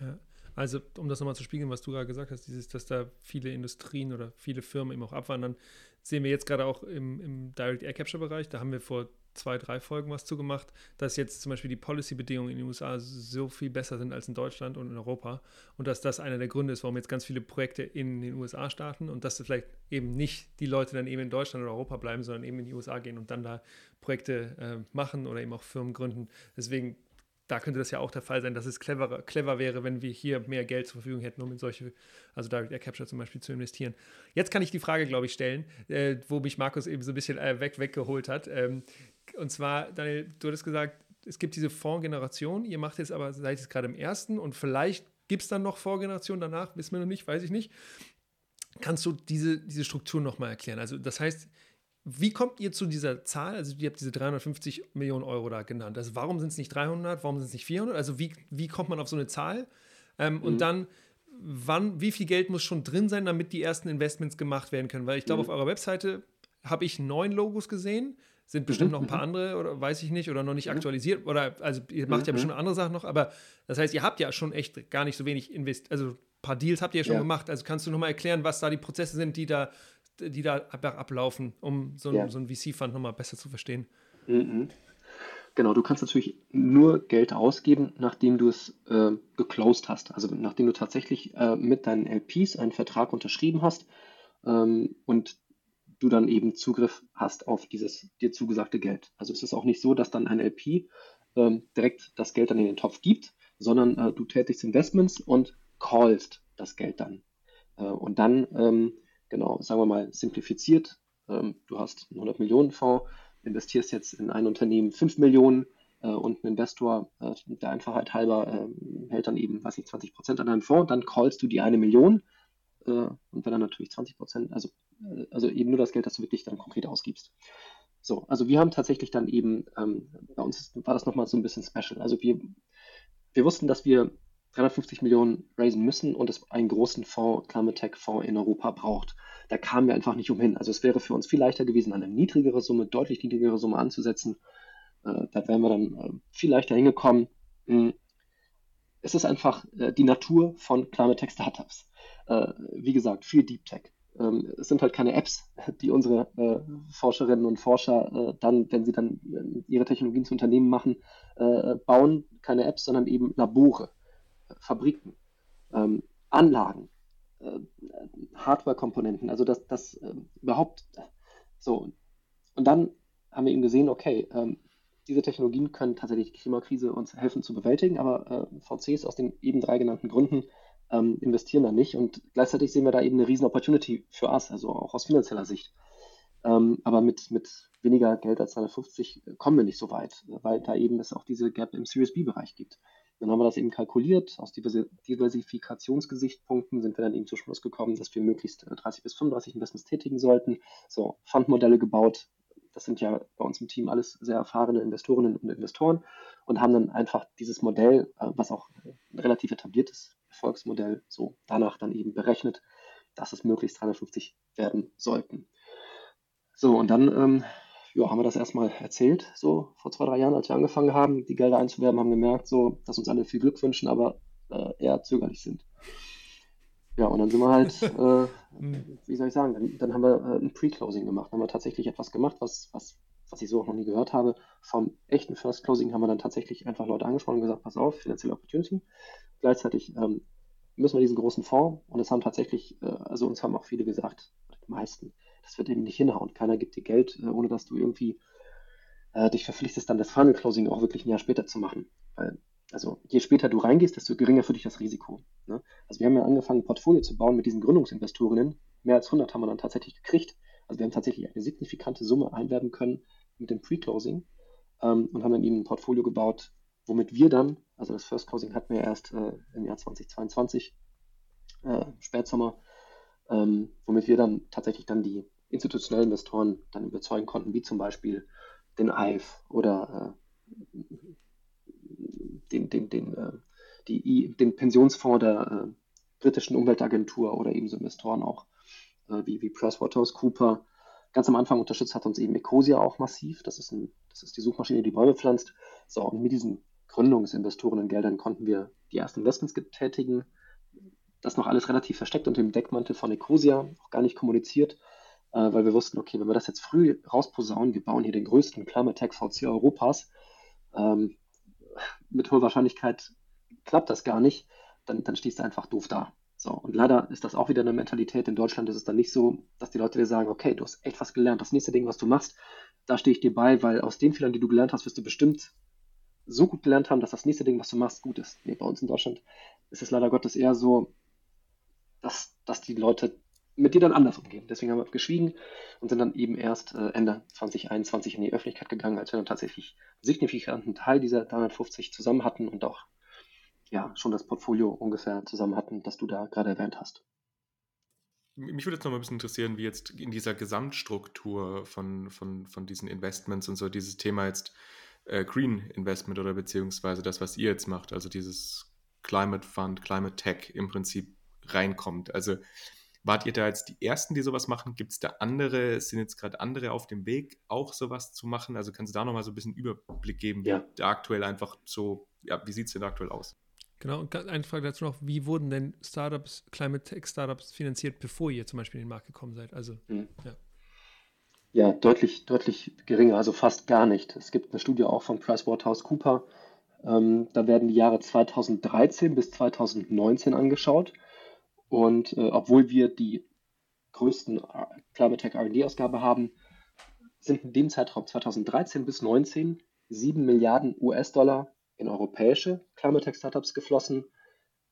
Ja. Also, um das nochmal zu spiegeln, was du gerade gesagt hast, dieses, dass da viele Industrien oder viele Firmen eben auch abwandern, sehen wir jetzt gerade auch im, im Direct Air Capture Bereich. Da haben wir vor zwei, drei Folgen was zugemacht, dass jetzt zum Beispiel die Policy-Bedingungen in den USA so viel besser sind als in Deutschland und in Europa und dass das einer der Gründe ist, warum jetzt ganz viele Projekte in den USA starten und dass vielleicht eben nicht die Leute dann eben in Deutschland oder Europa bleiben, sondern eben in die USA gehen und dann da Projekte äh, machen oder eben auch Firmen gründen. Deswegen da könnte das ja auch der Fall sein, dass es clever, clever wäre, wenn wir hier mehr Geld zur Verfügung hätten, um in solche, also Direct Air Capture zum Beispiel zu investieren. Jetzt kann ich die Frage, glaube ich, stellen, äh, wo mich Markus eben so ein bisschen äh, weg, weggeholt hat. Ähm, und zwar, Daniel, du hattest gesagt, es gibt diese Fondsgeneration, ihr macht jetzt aber, seid jetzt gerade im ersten und vielleicht gibt es dann noch Vorgenerationen danach, wissen wir noch nicht, weiß ich nicht. Kannst du diese, diese Struktur nochmal erklären? Also das heißt, wie kommt ihr zu dieser Zahl? Also, ihr habt diese 350 Millionen Euro da genannt. Also, warum sind es nicht 300? Warum sind es nicht 400? Also, wie, wie kommt man auf so eine Zahl? Ähm, mhm. Und dann, wann, wie viel Geld muss schon drin sein, damit die ersten Investments gemacht werden können? Weil ich glaube, mhm. auf eurer Webseite habe ich neun Logos gesehen. Sind bestimmt mhm. noch ein paar mhm. andere oder weiß ich nicht oder noch nicht mhm. aktualisiert oder also ihr macht ja bestimmt andere Sachen noch, aber das heißt, ihr habt ja schon echt gar nicht so wenig investiert, also ein paar Deals habt ihr ja schon ja. gemacht. Also kannst du nochmal erklären, was da die Prozesse sind, die da, die da ablaufen, um so ein, ja. so ein VC-Fund nochmal besser zu verstehen? Mhm. Genau, du kannst natürlich nur Geld ausgeben, nachdem du es äh, geclosed hast. Also nachdem du tatsächlich äh, mit deinen LPs einen Vertrag unterschrieben hast ähm, und du dann eben Zugriff hast auf dieses dir zugesagte Geld. Also es ist auch nicht so, dass dann ein LP ähm, direkt das Geld dann in den Topf gibt, sondern äh, du tätigst Investments und callst das Geld dann. Äh, und dann, ähm, genau, sagen wir mal simplifiziert, ähm, du hast einen 100 Millionen Fonds, investierst jetzt in ein Unternehmen 5 Millionen äh, und ein Investor, äh, der Einfachheit halber, äh, hält dann eben, weiß ich, 20 Prozent an deinem Fonds, dann callst du die eine Million äh, und wenn dann natürlich 20 Prozent, also, äh, also eben nur das Geld, das du wirklich dann konkret ausgibst. So, also wir haben tatsächlich dann eben, ähm, bei uns war das nochmal so ein bisschen special. Also wir, wir wussten, dass wir 350 Millionen raisen müssen und es einen großen Fonds, Climate Tech Fonds in Europa braucht. Da kamen wir einfach nicht umhin. Also es wäre für uns viel leichter gewesen, eine niedrigere Summe, deutlich niedrigere Summe anzusetzen. Äh, da wären wir dann äh, viel leichter hingekommen. Mhm. Es ist einfach äh, die Natur von Climate Tech Startups. Wie gesagt, viel Deep Tech. Ähm, es sind halt keine Apps, die unsere Forscherinnen und Forscher dann, wenn sie dann ihre Technologien zu Unternehmen machen, bauen. Keine Apps, sondern eben Labore Fabriken, ähm, Anlagen, äh, Hardware-Komponenten, also das, das äh, überhaupt so. Und dann haben wir eben gesehen, okay, ähm, diese Technologien können tatsächlich die Klimakrise uns helfen zu bewältigen, aber äh, VCs aus den eben drei genannten Gründen ähm, investieren da nicht. Und gleichzeitig sehen wir da eben eine riesen Opportunity für uns, also auch aus finanzieller Sicht. Ähm, aber mit, mit weniger Geld als 250 kommen wir nicht so weit, weil da eben es auch diese Gap im Series B-Bereich gibt. Dann haben wir das eben kalkuliert. Aus Diversifikationsgesichtspunkten sind wir dann eben zum Schluss gekommen, dass wir möglichst 30 äh, bis 35 Investments tätigen sollten. So, Fundmodelle gebaut. Das sind ja bei uns im Team alles sehr erfahrene Investorinnen und Investoren und haben dann einfach dieses Modell, äh, was auch ein relativ etabliertes Erfolgsmodell, so danach dann eben berechnet, dass es möglichst 350 werden sollten. So, und dann ähm, ja, haben wir das erstmal erzählt, so vor zwei, drei Jahren, als wir angefangen haben, die Gelder einzuwerben, haben gemerkt, so, dass uns alle viel Glück wünschen, aber äh, eher zögerlich sind. Ja, und dann sind wir halt, äh, wie soll ich sagen, dann, dann haben wir äh, ein Pre-Closing gemacht, dann haben wir tatsächlich etwas gemacht, was, was, was ich so auch noch nie gehört habe. Vom echten First Closing haben wir dann tatsächlich einfach Leute angesprochen und gesagt, pass auf, finanzielle Opportunity. Gleichzeitig ähm, müssen wir diesen großen Fonds und es haben tatsächlich, äh, also uns haben auch viele gesagt, die meisten, das wird eben nicht hinhauen. Keiner gibt dir Geld, äh, ohne dass du irgendwie äh, dich verpflichtest, dann das Final Closing auch wirklich ein Jahr später zu machen. Weil, also je später du reingehst, desto geringer für dich das Risiko. Ne? Also wir haben ja angefangen, ein Portfolio zu bauen mit diesen Gründungsinvestorinnen. Mehr als 100 haben wir dann tatsächlich gekriegt. Also wir haben tatsächlich eine signifikante Summe einwerben können mit dem Pre-Closing ähm, und haben dann eben ein Portfolio gebaut, womit wir dann, also das First Closing hatten wir erst äh, im Jahr 2022, äh, Spätsommer, ähm, womit wir dann tatsächlich dann die institutionellen Investoren dann überzeugen konnten, wie zum Beispiel den EIF oder äh, den, den, den, äh, die, den Pensionsfonds der äh, britischen Umweltagentur oder ebenso Investoren auch äh, wie, wie PricewaterhouseCooper. Ganz am Anfang unterstützt hat uns eben Ecosia auch massiv. Das ist, ein, das ist die Suchmaschine, die Bäume pflanzt. So, und mit diesen Gründungsinvestorengeldern konnten wir die ersten Investments tätigen. Das noch alles relativ versteckt unter dem Deckmantel von Ecosia, auch gar nicht kommuniziert äh, weil wir wussten, okay, wenn wir das jetzt früh rausposaunen, wir bauen hier den größten Climate Tech VC Europas, ähm, mit hoher Wahrscheinlichkeit klappt das gar nicht, dann, dann stehst du einfach doof da. So, und leider ist das auch wieder eine Mentalität. In Deutschland ist es dann nicht so, dass die Leute dir sagen, okay, du hast echt was gelernt. Das nächste Ding, was du machst, da stehe ich dir bei, weil aus den Fehlern, die du gelernt hast, wirst du bestimmt so gut gelernt haben, dass das nächste Ding, was du machst, gut ist. Nee, bei uns in Deutschland ist es leider Gottes eher so, dass, dass die Leute mit dir dann anders umgehen. Deswegen haben wir geschwiegen und sind dann eben erst äh, Ende 2021 in die Öffentlichkeit gegangen, als wir dann tatsächlich einen signifikanten Teil dieser 350 zusammen hatten und auch ja, schon das Portfolio ungefähr zusammen hatten, das du da gerade erwähnt hast. Mich würde jetzt noch mal ein bisschen interessieren, wie jetzt in dieser Gesamtstruktur von, von, von diesen Investments und so dieses Thema jetzt äh, Green Investment oder beziehungsweise das, was ihr jetzt macht, also dieses Climate Fund, Climate Tech im Prinzip reinkommt. Also wart ihr da jetzt die Ersten, die sowas machen? Gibt es da andere? Sind jetzt gerade andere auf dem Weg, auch sowas zu machen? Also kannst du da nochmal so ein bisschen Überblick geben, ja. wie aktuell einfach so, ja, wie sieht es denn aktuell aus? Genau, und eine Frage dazu noch, wie wurden denn Startups, Climate Tech Startups finanziert, bevor ihr zum Beispiel in den Markt gekommen seid? Also, mhm. ja. Ja, deutlich, deutlich geringer, also fast gar nicht. Es gibt eine Studie auch von PricewaterhouseCooper. Ähm, da werden die Jahre 2013 bis 2019 angeschaut. Und äh, obwohl wir die größten äh, Climate Tech RD-Ausgabe haben, sind in dem Zeitraum 2013 bis 2019 7 Milliarden US-Dollar in europäische Climate Tech Startups geflossen,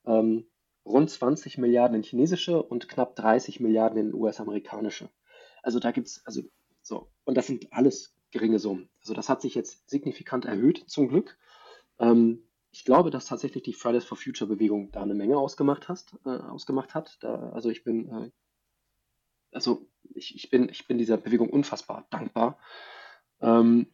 ähm, rund 20 Milliarden in chinesische und knapp 30 Milliarden in US-amerikanische. Also da gibt es, also so, und das sind alles geringe Summen. Also das hat sich jetzt signifikant erhöht, zum Glück. Ähm, ich glaube, dass tatsächlich die Fridays for Future Bewegung da eine Menge ausgemacht, hast, äh, ausgemacht hat. Da, also ich bin, äh, also ich, ich, bin, ich bin dieser Bewegung unfassbar dankbar. Ähm,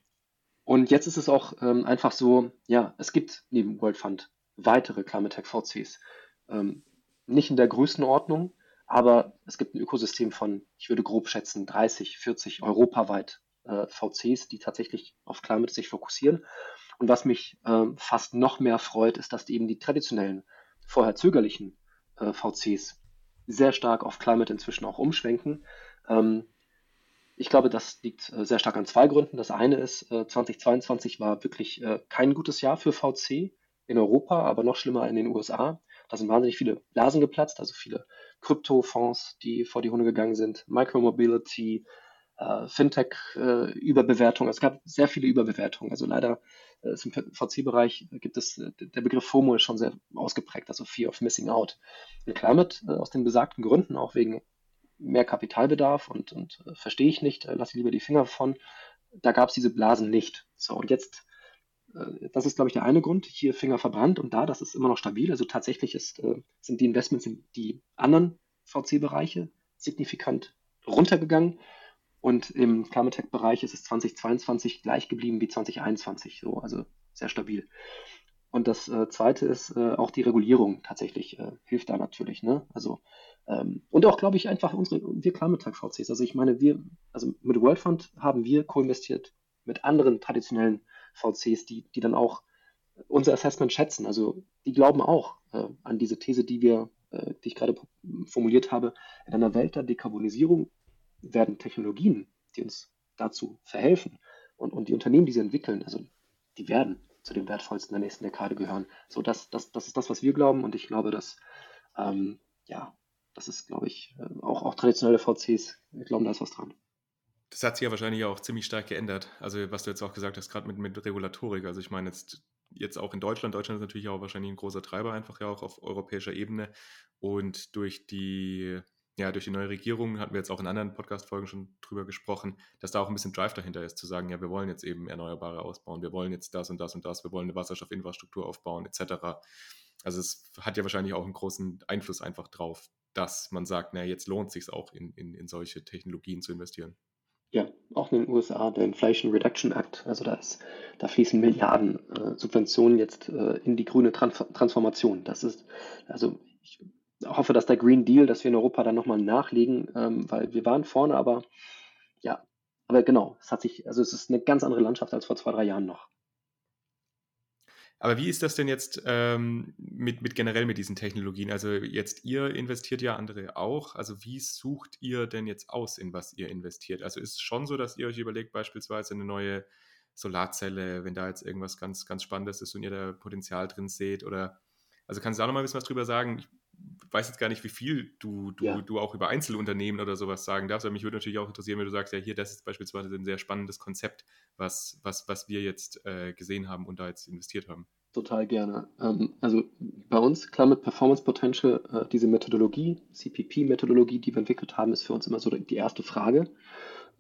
und jetzt ist es auch ähm, einfach so, ja, es gibt neben World Fund weitere Climate Tech VCs. Ähm, nicht in der Größenordnung, aber es gibt ein Ökosystem von, ich würde grob schätzen, 30, 40 europaweit äh, VCs, die tatsächlich auf Climate sich fokussieren. Und was mich äh, fast noch mehr freut, ist, dass eben die traditionellen, vorher zögerlichen äh, VCs sehr stark auf Climate inzwischen auch umschwenken. Ähm, ich glaube, das liegt äh, sehr stark an zwei Gründen. Das eine ist, 2022 äh, war wirklich äh, kein gutes Jahr für VC in Europa, aber noch schlimmer in den USA. Da sind wahnsinnig viele Blasen geplatzt, also viele Kryptofonds, die vor die Hunde gegangen sind, Micromobility, Fintech-Überbewertung. es gab sehr viele Überbewertungen. Also leider ist im VC-Bereich gibt es, der Begriff FOMO ist schon sehr ausgeprägt, also Fear of Missing Out. In Climate, aus den besagten Gründen, auch wegen mehr Kapitalbedarf und, und äh, verstehe ich nicht, äh, lasse lieber die Finger von. Da gab es diese Blasen nicht. So, und jetzt, äh, das ist, glaube ich, der eine Grund, hier Finger verbrannt und da, das ist immer noch stabil. Also tatsächlich ist, äh, sind die Investments in die anderen VC-Bereiche signifikant runtergegangen. Und im Climate Tech-Bereich ist es 2022 gleich geblieben wie 2021, so, also sehr stabil. Und das äh, zweite ist äh, auch die Regulierung tatsächlich äh, hilft da natürlich. Ne? Also ähm, und auch, glaube ich, einfach unsere, wir Climate VCs. Also ich meine, wir, also mit World Fund haben wir co-investiert mit anderen traditionellen VCs, die, die dann auch unser Assessment schätzen. Also die glauben auch äh, an diese These, die wir, äh, die ich gerade formuliert habe. In einer Welt der Dekarbonisierung werden Technologien, die uns dazu verhelfen und, und die Unternehmen, die sie entwickeln, also die werden zu den wertvollsten der nächsten Dekade gehören. So, das, das, das ist das, was wir glauben und ich glaube, dass ähm, ja, das ist, glaube ich, äh, auch, auch traditionelle VCs glauben, da ist was dran. Das hat sich ja wahrscheinlich auch ziemlich stark geändert. Also, was du jetzt auch gesagt hast, gerade mit, mit Regulatorik. Also, ich meine, jetzt, jetzt auch in Deutschland. Deutschland ist natürlich auch wahrscheinlich ein großer Treiber, einfach ja auch auf europäischer Ebene. Und durch die, ja, durch die neue Regierung hatten wir jetzt auch in anderen Podcast-Folgen schon drüber gesprochen, dass da auch ein bisschen Drive dahinter ist, zu sagen, ja, wir wollen jetzt eben Erneuerbare ausbauen, wir wollen jetzt das und das und das, wir wollen eine Wasserstoffinfrastruktur aufbauen, etc. Also es hat ja wahrscheinlich auch einen großen Einfluss einfach drauf, dass man sagt, na, jetzt lohnt es sich auch in, in, in solche Technologien zu investieren. Ja, auch in den USA, der Inflation Reduction Act, also da, ist, da fließen Milliarden äh, Subventionen jetzt äh, in die grüne Trans Transformation. Das ist, also ich hoffe, dass der Green Deal, dass wir in Europa dann nochmal nachlegen, ähm, weil wir waren vorne, aber ja, aber genau, es hat sich, also es ist eine ganz andere Landschaft als vor zwei, drei Jahren noch. Aber wie ist das denn jetzt ähm, mit, mit generell mit diesen Technologien? Also jetzt ihr investiert ja andere auch. Also wie sucht ihr denn jetzt aus, in was ihr investiert? Also ist es schon so, dass ihr euch überlegt, beispielsweise eine neue Solarzelle, wenn da jetzt irgendwas ganz, ganz Spannendes ist und ihr da Potenzial drin seht? Oder also kannst du da noch mal ein bisschen was drüber sagen? Ich weiß jetzt gar nicht, wie viel du, du, ja. du auch über Einzelunternehmen oder sowas sagen darfst, aber mich würde natürlich auch interessieren, wenn du sagst, ja, hier, das ist beispielsweise ein sehr spannendes Konzept, was, was, was wir jetzt äh, gesehen haben und da jetzt investiert haben. Total gerne. Ähm, also bei uns, klar mit Performance Potential, äh, diese Methodologie, CPP-Methodologie, die wir entwickelt haben, ist für uns immer so die erste Frage.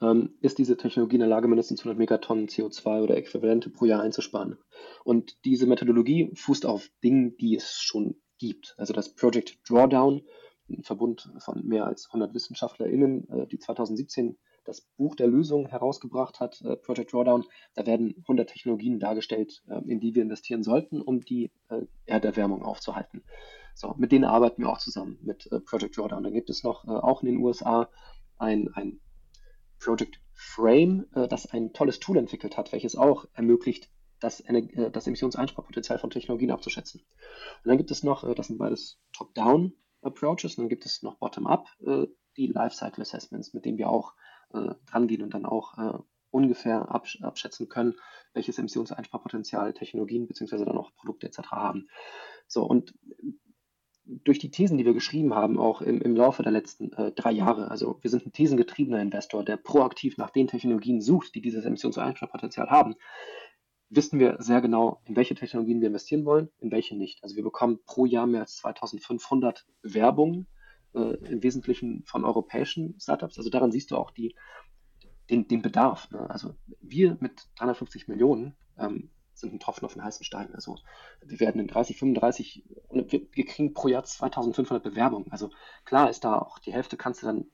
Ähm, ist diese Technologie in der Lage, mindestens 100 Megatonnen CO2 oder Äquivalente pro Jahr einzusparen? Und diese Methodologie fußt auf Dingen, die es schon gibt. Also das Project Drawdown, ein Verbund von mehr als 100 WissenschaftlerInnen, äh, die 2017 das Buch der Lösung herausgebracht hat, äh, Project Drawdown. Da werden 100 Technologien dargestellt, äh, in die wir investieren sollten, um die äh, Erderwärmung aufzuhalten. So, mit denen arbeiten wir auch zusammen mit Project Drawdown. Dann gibt es noch auch in den USA ein, ein Project Frame, das ein tolles Tool entwickelt hat, welches auch ermöglicht, das, äh, das Emissionseinsparpotenzial von Technologien abzuschätzen. Und dann gibt es noch, äh, das sind beides Top-Down Approaches, und dann gibt es noch Bottom-Up, äh, die Lifecycle Assessments, mit denen wir auch äh, drangehen und dann auch äh, ungefähr absch abschätzen können, welches Emissionseinsparpotenzial Technologien beziehungsweise dann auch Produkte etc. haben. So, und durch die Thesen, die wir geschrieben haben, auch im, im Laufe der letzten äh, drei Jahre, also wir sind ein thesengetriebener Investor, der proaktiv nach den Technologien sucht, die dieses Emissionseinsparpotenzial haben, wissen wir sehr genau, in welche Technologien wir investieren wollen, in welche nicht. Also wir bekommen pro Jahr mehr als 2500 Bewerbungen, äh, im Wesentlichen von europäischen Startups. Also daran siehst du auch die, den, den Bedarf. Ne? Also wir mit 350 Millionen ähm, sind ein Tropfen auf den heißen Stein. Also wir werden in 30, 35, wir, wir kriegen pro Jahr 2500 Bewerbungen. Also klar ist da auch die Hälfte kannst du dann,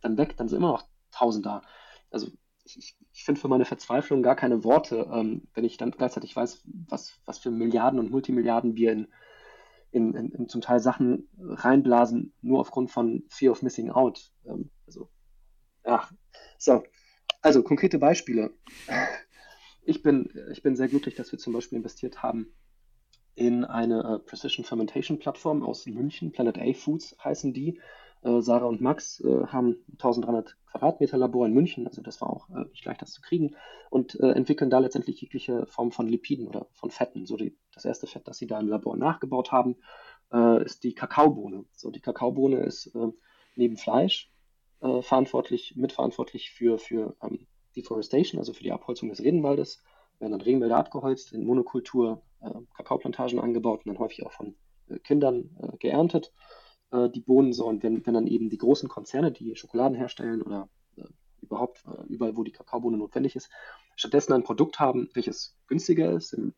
dann weg, dann sind immer noch 1000 da. Also ich, ich finde für meine Verzweiflung gar keine Worte, ähm, wenn ich dann gleichzeitig weiß, was, was für Milliarden und Multimilliarden wir in, in, in, in zum Teil Sachen reinblasen, nur aufgrund von Fear of Missing Out. Ähm, also, ach, so. Also, konkrete Beispiele. Ich bin, ich bin sehr glücklich, dass wir zum Beispiel investiert haben in eine äh, Precision Fermentation Plattform aus München, Planet A Foods heißen die. Äh, Sarah und Max äh, haben 1300 Quadratmeter Labor in München, also das war auch äh, nicht leicht, das zu kriegen, und äh, entwickeln da letztendlich jegliche Form von Lipiden oder von Fetten. So die, das erste Fett, das sie da im Labor nachgebaut haben, äh, ist die Kakaobohne. So die Kakaobohne ist äh, neben Fleisch verantwortlich, mitverantwortlich für, für ähm, Deforestation, also für die Abholzung des Regenwaldes. Werden dann Regenwälder abgeholzt, in Monokultur Kakaoplantagen angebaut und dann häufig auch von Kindern geerntet äh, die Bohnen so. Und wenn, wenn dann eben die großen Konzerne, die Schokoladen herstellen oder äh, überhaupt äh, überall, wo die Kakaobohne notwendig ist, stattdessen ein Produkt haben, welches günstiger ist, im,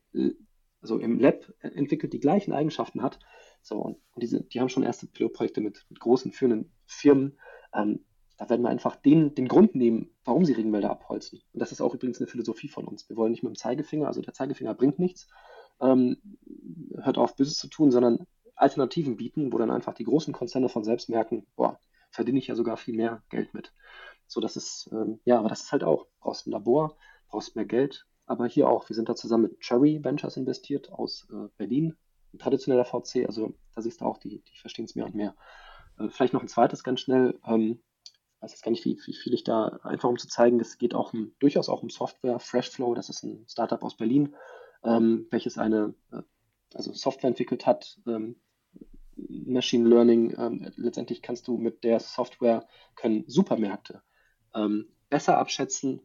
also im Lab entwickelt, die gleichen Eigenschaften hat. So, und, und diese, die haben schon erste Pilotprojekte mit, mit großen führenden Firmen. Ähm, da werden wir einfach den, den Grund nehmen, warum sie Regenwälder abholzen. Und das ist auch übrigens eine Philosophie von uns. Wir wollen nicht mit dem Zeigefinger, also der Zeigefinger bringt nichts, ähm, hört auf, Böses zu tun, sondern Alternativen bieten, wo dann einfach die großen Konzerne von selbst merken, boah, verdiene ich ja sogar viel mehr Geld mit. So, das ist, ähm, ja, aber das ist halt auch, brauchst ein Labor, brauchst mehr Geld, aber hier auch, wir sind da zusammen mit Cherry Ventures investiert aus äh, Berlin, ein traditioneller VC, also da siehst du auch, die, die verstehen es mehr und mehr. Äh, vielleicht noch ein zweites ganz schnell, ähm, weiß jetzt gar nicht, wie, wie viel ich da, einfach um zu zeigen, es geht auch um, durchaus auch um Software, Freshflow, das ist ein Startup aus Berlin, ähm, welches eine, äh, also Software entwickelt hat, ähm, Machine Learning, ähm, letztendlich kannst du mit der Software, können Supermärkte ähm, besser abschätzen,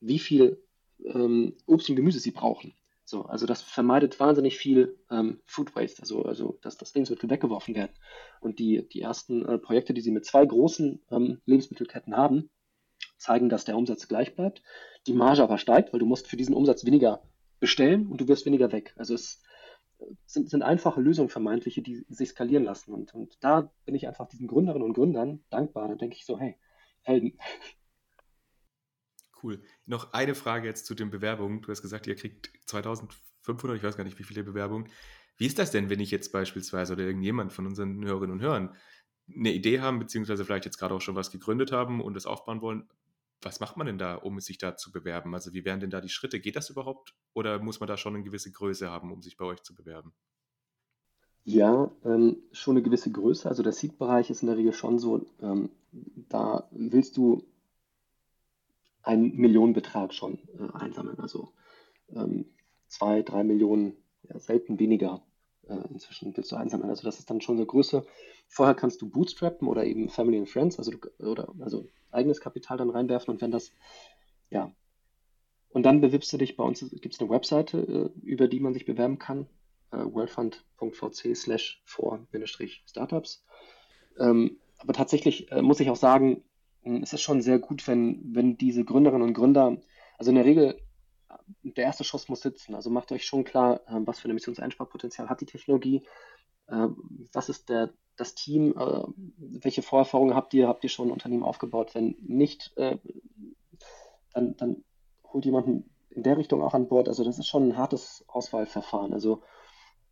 wie viel ähm, Obst und Gemüse sie brauchen. So, also das vermeidet wahnsinnig viel ähm, Food Waste, also, also dass das Lebensmittel weggeworfen werden. Und die, die ersten äh, Projekte, die sie mit zwei großen ähm, Lebensmittelketten haben, zeigen, dass der Umsatz gleich bleibt, die Marge aber steigt, weil du musst für diesen Umsatz weniger bestellen und du wirst weniger weg. Also es sind, sind einfache Lösungen vermeintliche, die sich skalieren lassen. Und, und da bin ich einfach diesen Gründerinnen und Gründern dankbar. Da denke ich so, hey, Helden. Cool. Noch eine Frage jetzt zu den Bewerbungen. Du hast gesagt, ihr kriegt 2500, ich weiß gar nicht, wie viele Bewerbungen. Wie ist das denn, wenn ich jetzt beispielsweise oder irgendjemand von unseren Hörerinnen und Hörern eine Idee haben, beziehungsweise vielleicht jetzt gerade auch schon was gegründet haben und das aufbauen wollen? Was macht man denn da, um sich da zu bewerben? Also wie wären denn da die Schritte? Geht das überhaupt oder muss man da schon eine gewisse Größe haben, um sich bei euch zu bewerben? Ja, ähm, schon eine gewisse Größe. Also der Seed-Bereich ist in der Regel schon so, ähm, da willst du einen Millionenbetrag schon äh, einsammeln. Also ähm, zwei, drei Millionen, ja, selten weniger inzwischen willst du einsammeln. Also das ist dann schon eine Größe. Vorher kannst du bootstrappen oder eben Family and Friends, also oder also eigenes Kapital dann reinwerfen und wenn das, ja. Und dann bewirbst du dich bei uns, gibt es eine Webseite, äh, über die man sich bewerben kann, äh, worldfund.vc slash for-startups. Ähm, aber tatsächlich äh, muss ich auch sagen, hm, es ist schon sehr gut, wenn, wenn diese Gründerinnen und Gründer, also in der Regel, der erste Schuss muss sitzen. Also macht euch schon klar, was für ein Emissionseinsparpotenzial hat die Technologie, was ist der, das Team, äh, welche Vorerfahrungen habt ihr, habt ihr schon ein Unternehmen aufgebaut? Wenn nicht, äh, dann, dann holt jemanden in der Richtung auch an Bord. Also das ist schon ein hartes Auswahlverfahren. Also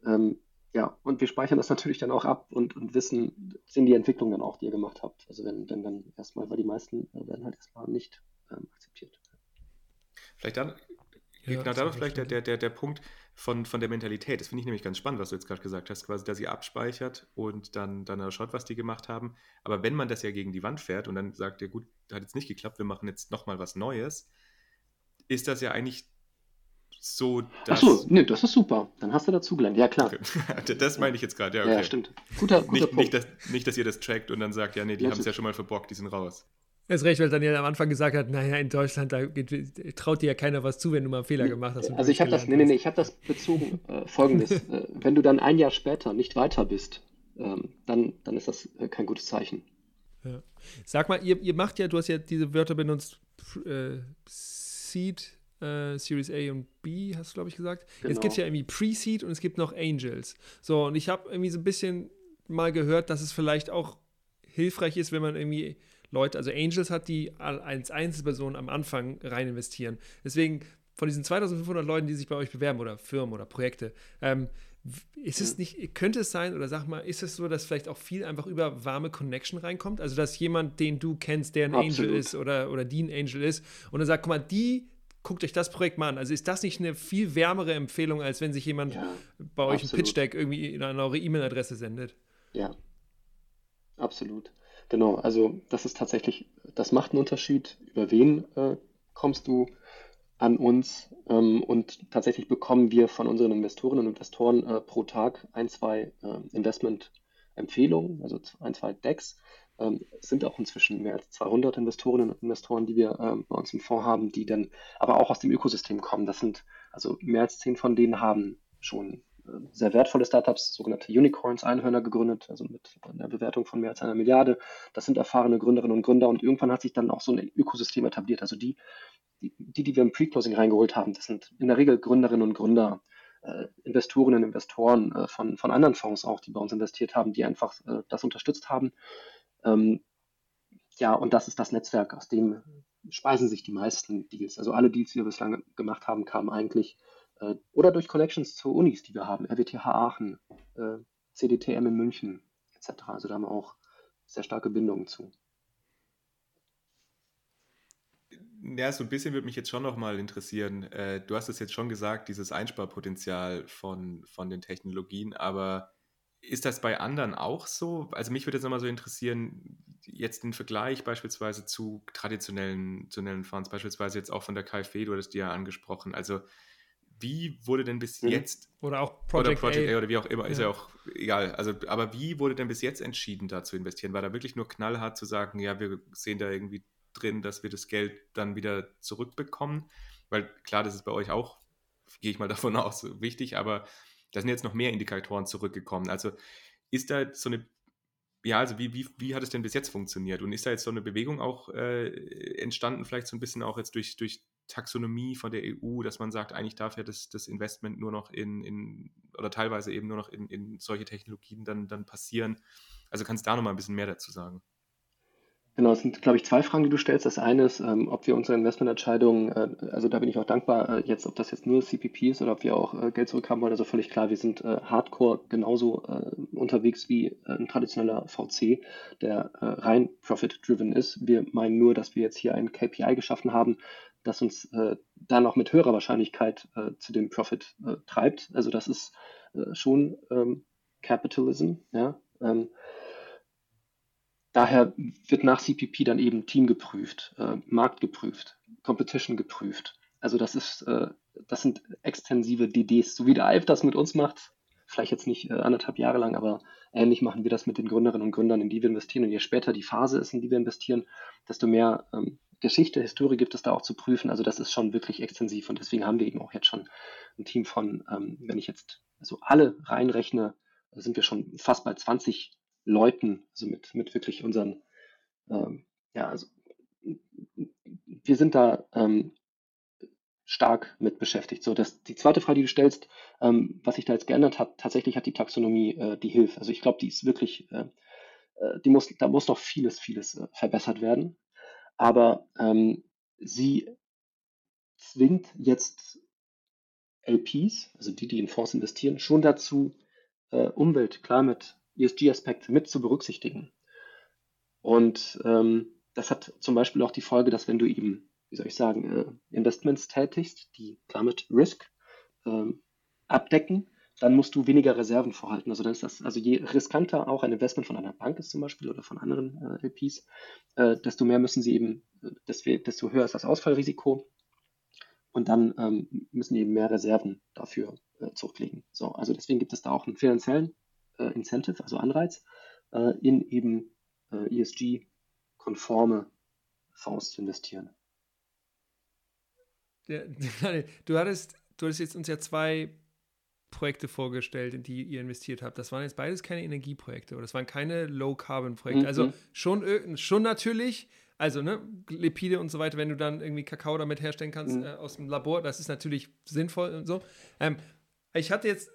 ähm, ja, und wir speichern das natürlich dann auch ab und, und wissen, sind die Entwicklungen dann auch, die ihr gemacht habt. Also wenn, wenn dann erstmal, weil die meisten äh, werden halt erstmal nicht ähm, akzeptiert. Vielleicht dann, ja, genau, da vielleicht der, der, der, der Punkt von, von der Mentalität. Das finde ich nämlich ganz spannend, was du jetzt gerade gesagt hast, quasi, dass ihr abspeichert und dann, dann schaut, was die gemacht haben. Aber wenn man das ja gegen die Wand fährt und dann sagt, ja gut, hat jetzt nicht geklappt, wir machen jetzt nochmal was Neues, ist das ja eigentlich so, dass. Ach so, nee, das ist super. Dann hast du dazugelernt. Ja, klar. Okay. das meine ich jetzt gerade, ja, okay. Ja, stimmt. Guter, guter nicht, Punkt. Nicht dass, nicht, dass ihr das trackt und dann sagt, ja, nee, die haben es ja schon mal verbockt, die sind raus. Ist recht, weil Daniel am Anfang gesagt hat, naja, in Deutschland, da geht, traut dir ja keiner was zu, wenn du mal einen Fehler gemacht hast. Also ich habe das, nee, nee, nee, ich habe das bezogen, äh, folgendes, äh, wenn du dann ein Jahr später nicht weiter bist, ähm, dann, dann ist das äh, kein gutes Zeichen. Ja. Sag mal, ihr, ihr macht ja, du hast ja diese Wörter benutzt, äh, Seed, äh, Series A und B, hast du, glaube ich, gesagt. Genau. Jetzt gibt es ja irgendwie Pre-Seed und es gibt noch Angels. So, und ich habe irgendwie so ein bisschen mal gehört, dass es vielleicht auch hilfreich ist, wenn man irgendwie Leute, also Angels hat, die als Einzelperson am Anfang rein investieren. Deswegen von diesen 2500 Leuten, die sich bei euch bewerben oder Firmen oder Projekte, ähm, ist es nicht, könnte es sein, oder sag mal, ist es so, dass vielleicht auch viel einfach über warme Connection reinkommt? Also, dass jemand, den du kennst, der ein Absolut. Angel ist oder, oder die ein Angel ist, und dann sagt, guck mal, die guckt euch das Projekt mal an. Also ist das nicht eine viel wärmere Empfehlung, als wenn sich jemand ja, bei euch absolut. ein Pitch-Deck irgendwie an eure E-Mail-Adresse sendet? Ja, absolut. Genau, also das ist tatsächlich, das macht einen Unterschied, über wen äh, kommst du an uns ähm, und tatsächlich bekommen wir von unseren Investorinnen und Investoren äh, pro Tag ein, zwei äh, Investment-Empfehlungen, also ein, zwei Decks. Ähm, es sind auch inzwischen mehr als 200 Investorinnen und Investoren, die wir ähm, bei uns im Fonds haben, die dann aber auch aus dem Ökosystem kommen. Das sind also mehr als zehn von denen haben schon sehr wertvolle Startups, sogenannte Unicorns, Einhörner gegründet, also mit einer Bewertung von mehr als einer Milliarde. Das sind erfahrene Gründerinnen und Gründer und irgendwann hat sich dann auch so ein Ökosystem etabliert. Also die, die, die wir im Pre-Closing reingeholt haben, das sind in der Regel Gründerinnen und Gründer, äh, Investorinnen, Investoren äh, von, von anderen Fonds auch, die bei uns investiert haben, die einfach äh, das unterstützt haben. Ähm, ja, und das ist das Netzwerk, aus dem speisen sich die meisten Deals. Also alle Deals, die wir bislang gemacht haben, kamen eigentlich äh, oder durch Connections zu Unis, die wir haben, RWTH Aachen, äh, CDTM in München etc. Also da haben wir auch sehr starke Bindungen zu. Ja, so ein bisschen würde mich jetzt schon nochmal interessieren. Äh, du hast es jetzt schon gesagt, dieses Einsparpotenzial von, von den Technologien, aber ist das bei anderen auch so? Also mich würde jetzt nochmal so interessieren, jetzt den Vergleich beispielsweise zu traditionellen, traditionellen Fonds, beispielsweise jetzt auch von der KfW, du hattest die ja angesprochen. Also wie wurde denn bis mhm. jetzt oder auch Project, oder Project A. A. oder wie auch immer, ja. ist ja auch egal. Also, aber wie wurde denn bis jetzt entschieden, da zu investieren? War da wirklich nur knallhart zu sagen, ja, wir sehen da irgendwie drin, dass wir das Geld dann wieder zurückbekommen? Weil klar, das ist bei euch auch, gehe ich mal davon aus, wichtig, aber da sind jetzt noch mehr Indikatoren zurückgekommen. Also ist da so eine ja, also wie, wie, wie hat es denn bis jetzt funktioniert? Und ist da jetzt so eine Bewegung auch äh, entstanden, vielleicht so ein bisschen auch jetzt durch, durch Taxonomie von der EU, dass man sagt, eigentlich darf ja das, das Investment nur noch in, in oder teilweise eben nur noch in, in solche Technologien dann, dann passieren. Also kannst du da nochmal ein bisschen mehr dazu sagen? Genau, es sind, glaube ich, zwei Fragen, die du stellst. Das eine ist, ähm, ob wir unsere Investmententscheidungen, äh, also da bin ich auch dankbar, äh, jetzt, ob das jetzt nur CPP ist oder ob wir auch äh, Geld zurückhaben wollen. Also völlig klar, wir sind äh, hardcore genauso äh, unterwegs wie äh, ein traditioneller VC, der rein profit-driven ist. Wir meinen nur, dass wir jetzt hier ein KPI geschaffen haben, das uns äh, dann auch mit höherer Wahrscheinlichkeit äh, zu dem Profit äh, treibt. Also das ist äh, schon ähm, Capitalism. Ja? Ähm, daher wird nach CPP dann eben Team geprüft, äh, Markt geprüft, Competition geprüft. Also das ist, äh, das sind extensive DDs, so wie der Alf das mit uns macht. Vielleicht jetzt nicht anderthalb Jahre lang, aber ähnlich machen wir das mit den Gründerinnen und Gründern, in die wir investieren. Und je später die Phase ist, in die wir investieren, desto mehr ähm, Geschichte, Historie gibt es da auch zu prüfen. Also das ist schon wirklich extensiv und deswegen haben wir eben auch jetzt schon ein Team von, ähm, wenn ich jetzt also alle reinrechne, sind wir schon fast bei 20 Leuten, also mit, mit wirklich unseren, ähm, ja, also wir sind da ähm, stark mit beschäftigt. So, dass die zweite Frage, die du stellst, ähm, was sich da jetzt geändert hat, tatsächlich hat die Taxonomie äh, die Hilfe. Also ich glaube, die ist wirklich, äh, äh, die muss, da muss noch vieles, vieles äh, verbessert werden aber ähm, sie zwingt jetzt LPs, also die, die in Fonds investieren, schon dazu, äh, Umwelt, Climate, ESG-Aspekte mit zu berücksichtigen. Und ähm, das hat zum Beispiel auch die Folge, dass wenn du eben, wie soll ich sagen, äh, Investments tätigst, die Climate Risk ähm, abdecken, dann musst du weniger Reserven vorhalten. Also dann ist das, also je riskanter auch ein Investment von einer Bank ist zum Beispiel oder von anderen äh, LPs, äh, desto mehr müssen sie eben, äh, desto, höher ist das Ausfallrisiko und dann ähm, müssen eben mehr Reserven dafür äh, zurücklegen. So, also deswegen gibt es da auch einen finanziellen äh, Incentive, also Anreiz, äh, in eben ESG-konforme Fonds zu investieren. Ja, du hattest, du hattest jetzt uns ja zwei Projekte vorgestellt, in die ihr investiert habt. Das waren jetzt beides keine Energieprojekte oder das waren keine Low-Carbon-Projekte. Also mhm. Also schon, schon natürlich, also ne, Lipide und so weiter, wenn du dann irgendwie Kakao damit herstellen kannst mhm. äh, aus dem Labor, das ist natürlich sinnvoll und so. Ähm, ich hatte jetzt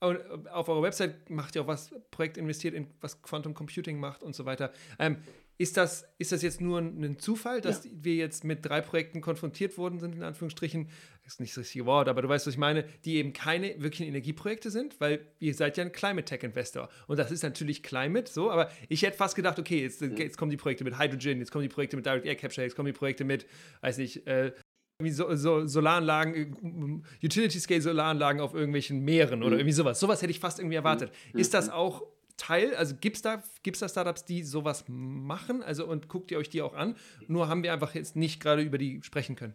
auf eurer Website macht ihr auch was, Projekt investiert in was Quantum Computing macht und so weiter. Ähm, ist das, ist das jetzt nur ein Zufall, dass ja. wir jetzt mit drei Projekten konfrontiert worden sind, in Anführungsstrichen? Das ist nicht das richtige Wort, aber du weißt, was ich meine, die eben keine wirklichen Energieprojekte sind, weil ihr seid ja ein Climate Tech Investor. Und das ist natürlich Climate, so, aber ich hätte fast gedacht, okay, jetzt, jetzt kommen die Projekte mit Hydrogen, jetzt kommen die Projekte mit Direct Air Capture, jetzt kommen die Projekte mit, weiß nicht, äh, so, so Solaranlagen, Utility-Scale-Solaranlagen auf irgendwelchen Meeren oder mhm. irgendwie sowas. Sowas hätte ich fast irgendwie erwartet. Mhm. Ist das auch Teil, also gibt es da, gibt's da Startups, die sowas machen? Also und guckt ihr euch die auch an? Nur haben wir einfach jetzt nicht gerade über die sprechen können.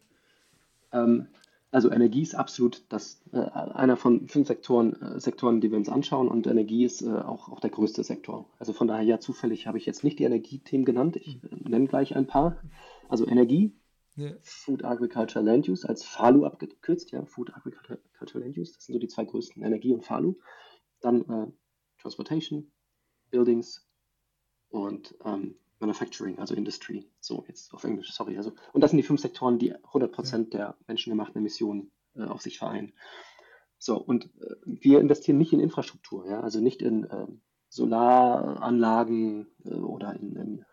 Ähm, also Energie ist absolut das, äh, einer von fünf Sektoren, äh, Sektoren, die wir uns anschauen und Energie ist äh, auch, auch der größte Sektor. Also von daher ja zufällig habe ich jetzt nicht die Energiethemen genannt. Ich äh, nenne gleich ein paar. Also Energie, ja. Food Agriculture Land Use als FALU abgekürzt, ja, Food Agriculture Land Use, das sind so die zwei größten, Energie und FALU. Dann äh, Transportation, Buildings und ähm, Manufacturing, also Industry. So, jetzt auf Englisch, sorry. Also, und das sind die fünf Sektoren, die 100% ja. der menschengemachten Emissionen äh, auf sich vereinen. So, und äh, wir investieren nicht in Infrastruktur, ja, also nicht in äh, Solaranlagen oder in, in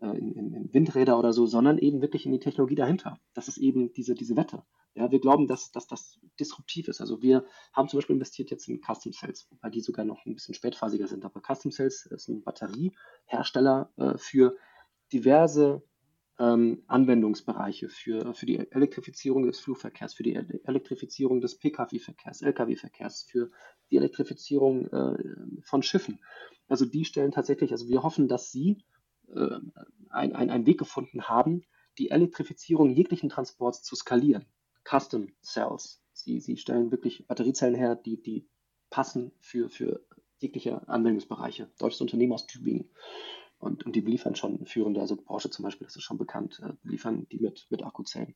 äh, in, in, in, Windräder oder so, sondern eben wirklich in die Technologie dahinter. Das ist eben diese, diese Wette. Ja, wir glauben, dass, dass das disruptiv ist. Also wir haben zum Beispiel investiert jetzt in Custom Cells, wobei die sogar noch ein bisschen spätphasiger sind. Aber Custom Cells ist ein Batteriehersteller äh, für diverse ähm, Anwendungsbereiche, für, für die Elektrifizierung des Flugverkehrs, für die Elektrifizierung des Pkw-Verkehrs, Lkw-Verkehrs, für die Elektrifizierung äh, von Schiffen. Also die stellen tatsächlich, also wir hoffen, dass sie äh, ein, ein, einen Weg gefunden haben, die Elektrifizierung jeglichen Transports zu skalieren. Custom Cells. Sie, sie stellen wirklich Batteriezellen her, die, die passen für, für jegliche Anwendungsbereiche. Deutsches Unternehmen aus Tübingen. Und, und die beliefern schon führende, also Porsche zum Beispiel, das ist schon bekannt, äh, beliefern die mit, mit Akkuzellen.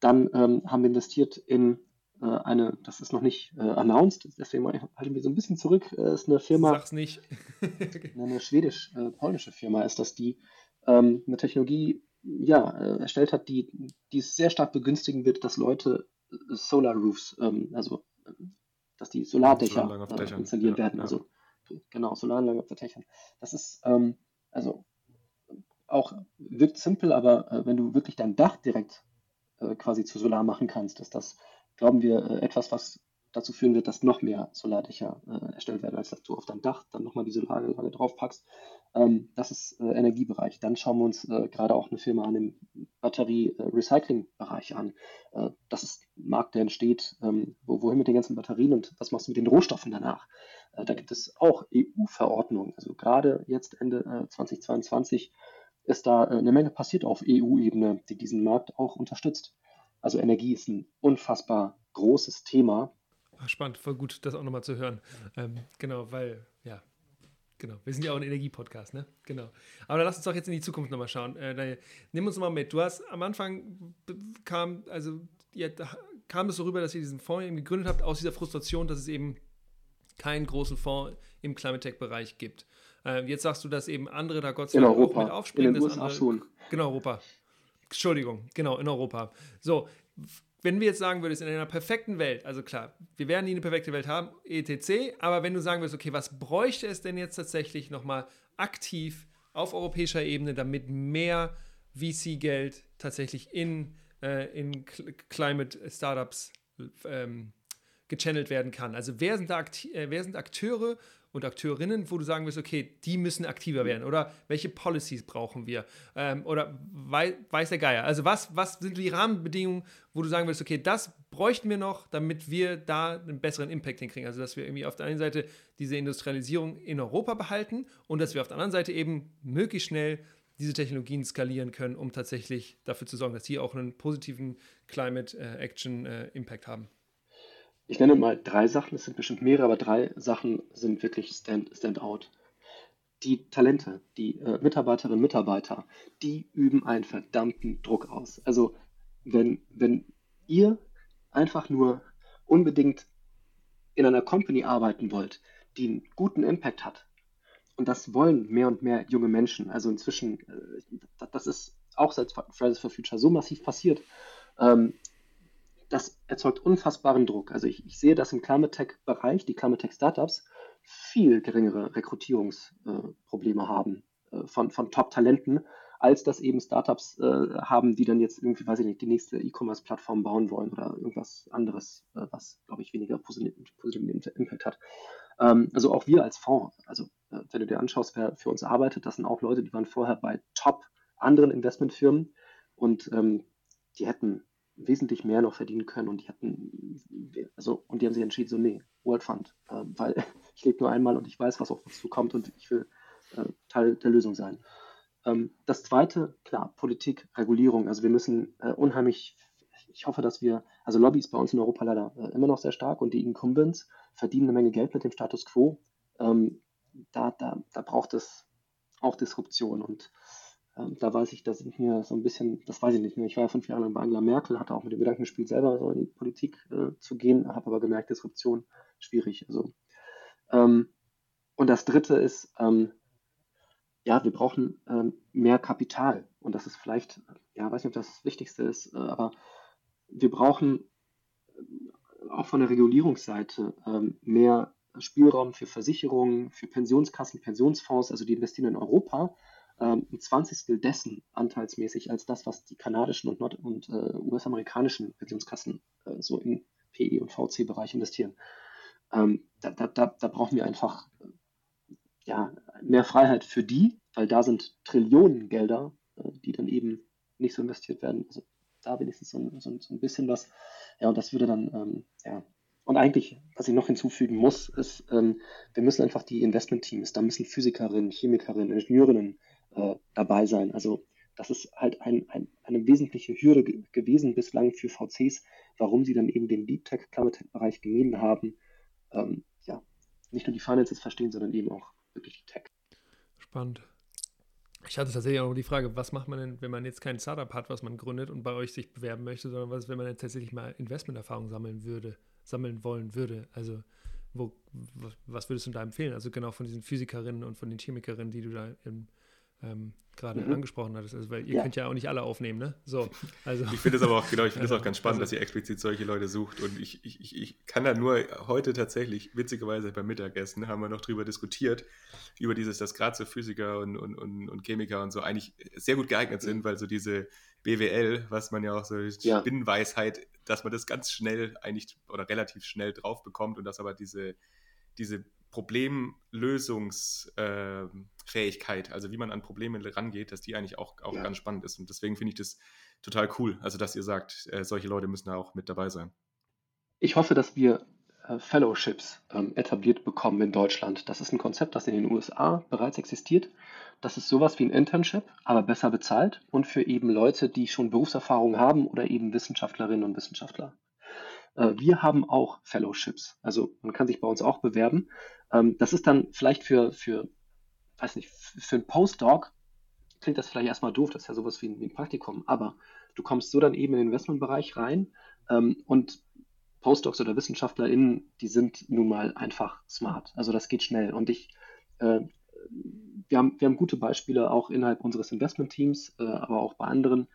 Dann ähm, haben wir investiert in äh, eine, das ist noch nicht äh, announced, deswegen halten wir so ein bisschen zurück, äh, ist eine Firma. Sag's nicht. eine schwedisch-polnische Firma ist das, die ähm, eine Technologie ja, äh, erstellt hat, die, die es sehr stark begünstigen wird, dass Leute äh, Solar Roofs, ähm, also dass die Solardächer äh, installieren ja, werden. Ja. Also genau, Solaranlagen auf Dächern. Das ist ähm, also auch wirkt simpel, aber äh, wenn du wirklich dein Dach direkt äh, quasi zu Solar machen kannst, ist das glauben wir, äh, etwas, was dazu führen wird, dass noch mehr Solardächer äh, erstellt werden, als dass du auf dein Dach dann nochmal diese Solarlage draufpackst. Ähm, das ist äh, Energiebereich. Dann schauen wir uns äh, gerade auch eine Firma an im Batterie-Recycling-Bereich an. Äh, das ist ein Markt, der entsteht, ähm, wo, wohin mit den ganzen Batterien und was machst du mit den Rohstoffen danach? Äh, da gibt es auch EU-Verordnungen. Also gerade jetzt Ende 2022 ist da eine Menge passiert auf EU-Ebene, die diesen Markt auch unterstützt. Also Energie ist ein unfassbar großes Thema. Ach, spannend, voll gut, das auch nochmal zu hören. Ähm, genau, weil, ja, genau, wir sind ja auch ein Energiepodcast, ne? Genau. Aber dann lass uns doch jetzt in die Zukunft nochmal schauen. Äh, nimm uns mal mit. Du hast am Anfang kam, also ja, kam es so rüber, dass ihr diesen Fonds eben gegründet habt, aus dieser Frustration, dass es eben keinen großen Fonds im Climate Tech-Bereich gibt. Äh, jetzt sagst du, dass eben andere da Gott sei Dank auch mit aufspringen. In den USA andere, schon. Genau, Europa. Entschuldigung, genau, in Europa. So, wenn wir jetzt sagen würdest, in einer perfekten Welt, also klar, wir werden nie eine perfekte Welt haben, etc., aber wenn du sagen würdest, okay, was bräuchte es denn jetzt tatsächlich nochmal aktiv auf europäischer Ebene, damit mehr VC-Geld tatsächlich in, äh, in Climate Startups ähm, gechannelt werden kann. Also wer sind da äh, wer sind Akteure und Akteurinnen, wo du sagen wirst, okay, die müssen aktiver werden oder welche Policies brauchen wir ähm, oder wei weiß der Geier. Also was, was sind die Rahmenbedingungen, wo du sagen wirst, okay, das bräuchten wir noch, damit wir da einen besseren Impact hinkriegen. Also dass wir irgendwie auf der einen Seite diese Industrialisierung in Europa behalten und dass wir auf der anderen Seite eben möglichst schnell diese Technologien skalieren können, um tatsächlich dafür zu sorgen, dass die auch einen positiven Climate äh, Action äh, Impact haben. Ich nenne mal drei Sachen, es sind bestimmt mehrere, aber drei Sachen sind wirklich stand, stand out. Die Talente, die äh, Mitarbeiterinnen und Mitarbeiter, die üben einen verdammten Druck aus. Also wenn, wenn ihr einfach nur unbedingt in einer Company arbeiten wollt, die einen guten Impact hat, und das wollen mehr und mehr junge Menschen. Also inzwischen, äh, das ist auch seit Fridays for Future so massiv passiert. Ähm, das erzeugt unfassbaren Druck. Also ich, ich sehe, dass im Climate Tech-Bereich die Climate Tech Startups viel geringere Rekrutierungsprobleme äh, haben äh, von, von Top-Talenten, als das eben Startups haben, die dann jetzt irgendwie, weiß ich nicht, die nächste E-Commerce-Plattform bauen wollen oder irgendwas anderes, was, glaube ich, weniger positiven Impact hat. Ähm, also auch wir als Fonds, also äh, wenn du dir anschaust, wer für uns arbeitet, das sind auch Leute, die waren vorher bei top anderen Investmentfirmen und ähm, die hätten wesentlich mehr noch verdienen können und die hatten, also, und die haben sich entschieden, so, nee, World Fund, äh, weil ich lebe nur einmal und ich weiß, was auf uns zukommt und ich will äh, Teil der Lösung sein. Ähm, das zweite, klar, Politik, Regulierung. Also wir müssen äh, unheimlich, ich hoffe, dass wir, also Lobby ist bei uns in Europa leider äh, immer noch sehr stark und die Incumbents verdienen eine Menge Geld mit dem Status quo. Ähm, da, da, da braucht es auch Disruption und da weiß ich, da sind mir so ein bisschen, das weiß ich nicht mehr. Ich war ja fünf Jahre lang bei Angela Merkel, hatte auch mit dem Gedanken gespielt, selber so in die Politik äh, zu gehen, habe aber gemerkt, Disruption schwierig. Also, ähm, und das dritte ist, ähm, ja, wir brauchen ähm, mehr Kapital. Und das ist vielleicht, ja, weiß nicht, ob das das Wichtigste ist, äh, aber wir brauchen auch von der Regulierungsseite ähm, mehr Spielraum für Versicherungen, für Pensionskassen, Pensionsfonds, also die investieren in Europa, ähm, ein Zwanzigstel dessen anteilsmäßig als das, was die kanadischen und, und äh, US-amerikanischen Pensionskassen äh, so im PE- und VC-Bereich investieren. Ähm, da, da, da, da, brauchen wir einfach ja, mehr Freiheit für die, weil da sind Trillionen Gelder, äh, die dann eben nicht so investiert werden. Also da wenigstens so, so, so ein bisschen was. Ja, und das würde dann, ähm, ja. Und eigentlich, was ich noch hinzufügen muss, ist, ähm, wir müssen einfach die Investmentteams, da müssen Physikerinnen, Chemikerinnen, Ingenieurinnen äh, dabei sein. Also das ist halt ein, ein, eine wesentliche Hürde ge gewesen bislang für VCs, warum sie dann eben den Deep Tech, Climate Tech Bereich gemieden haben. Ähm, ja, nicht nur die Finances verstehen, sondern eben auch wirklich die Tech. Spannend. Ich hatte tatsächlich auch noch die Frage, was macht man denn, wenn man jetzt kein Startup hat, was man gründet und bei euch sich bewerben möchte, sondern was, wenn man jetzt tatsächlich mal Investmenterfahrung sammeln würde, sammeln wollen würde? Also, wo, was würdest du da empfehlen? Also genau von diesen Physikerinnen und von den Chemikerinnen, die du da im ähm, gerade mhm. angesprochen hattest. Also, weil ihr ja. könnt ja auch nicht alle aufnehmen, ne? So, also. Ich finde es aber auch, genau, ich finde es auch ganz spannend, also, dass ihr explizit solche Leute sucht. Und ich, ich, ich, kann da nur heute tatsächlich, witzigerweise beim Mittagessen, haben wir noch drüber diskutiert, über dieses, dass gerade so Physiker und, und, und, und Chemiker und so eigentlich sehr gut geeignet sind, weil so diese BWL, was man ja auch so ja. Binnenweisheit, dass man das ganz schnell eigentlich oder relativ schnell drauf bekommt und dass aber diese, diese Problemlösungsfähigkeit, äh, also wie man an Probleme rangeht, dass die eigentlich auch, auch ja. ganz spannend ist. Und deswegen finde ich das total cool, also dass ihr sagt, äh, solche Leute müssen da auch mit dabei sein. Ich hoffe, dass wir äh, Fellowships ähm, etabliert bekommen in Deutschland. Das ist ein Konzept, das in den USA bereits existiert. Das ist sowas wie ein Internship, aber besser bezahlt und für eben Leute, die schon Berufserfahrung haben oder eben Wissenschaftlerinnen und Wissenschaftler. Äh, wir haben auch Fellowships. Also man kann sich bei uns auch bewerben. Ähm, das ist dann vielleicht für, für, weiß nicht, für ein Postdoc klingt das vielleicht erstmal doof, das ist ja sowas wie ein, wie ein Praktikum, aber du kommst so dann eben in den Investmentbereich rein ähm, und Postdocs oder WissenschaftlerInnen, die sind nun mal einfach smart. Also das geht schnell. Und ich, äh, wir, haben, wir haben gute Beispiele auch innerhalb unseres Investmentteams, äh, aber auch bei anderen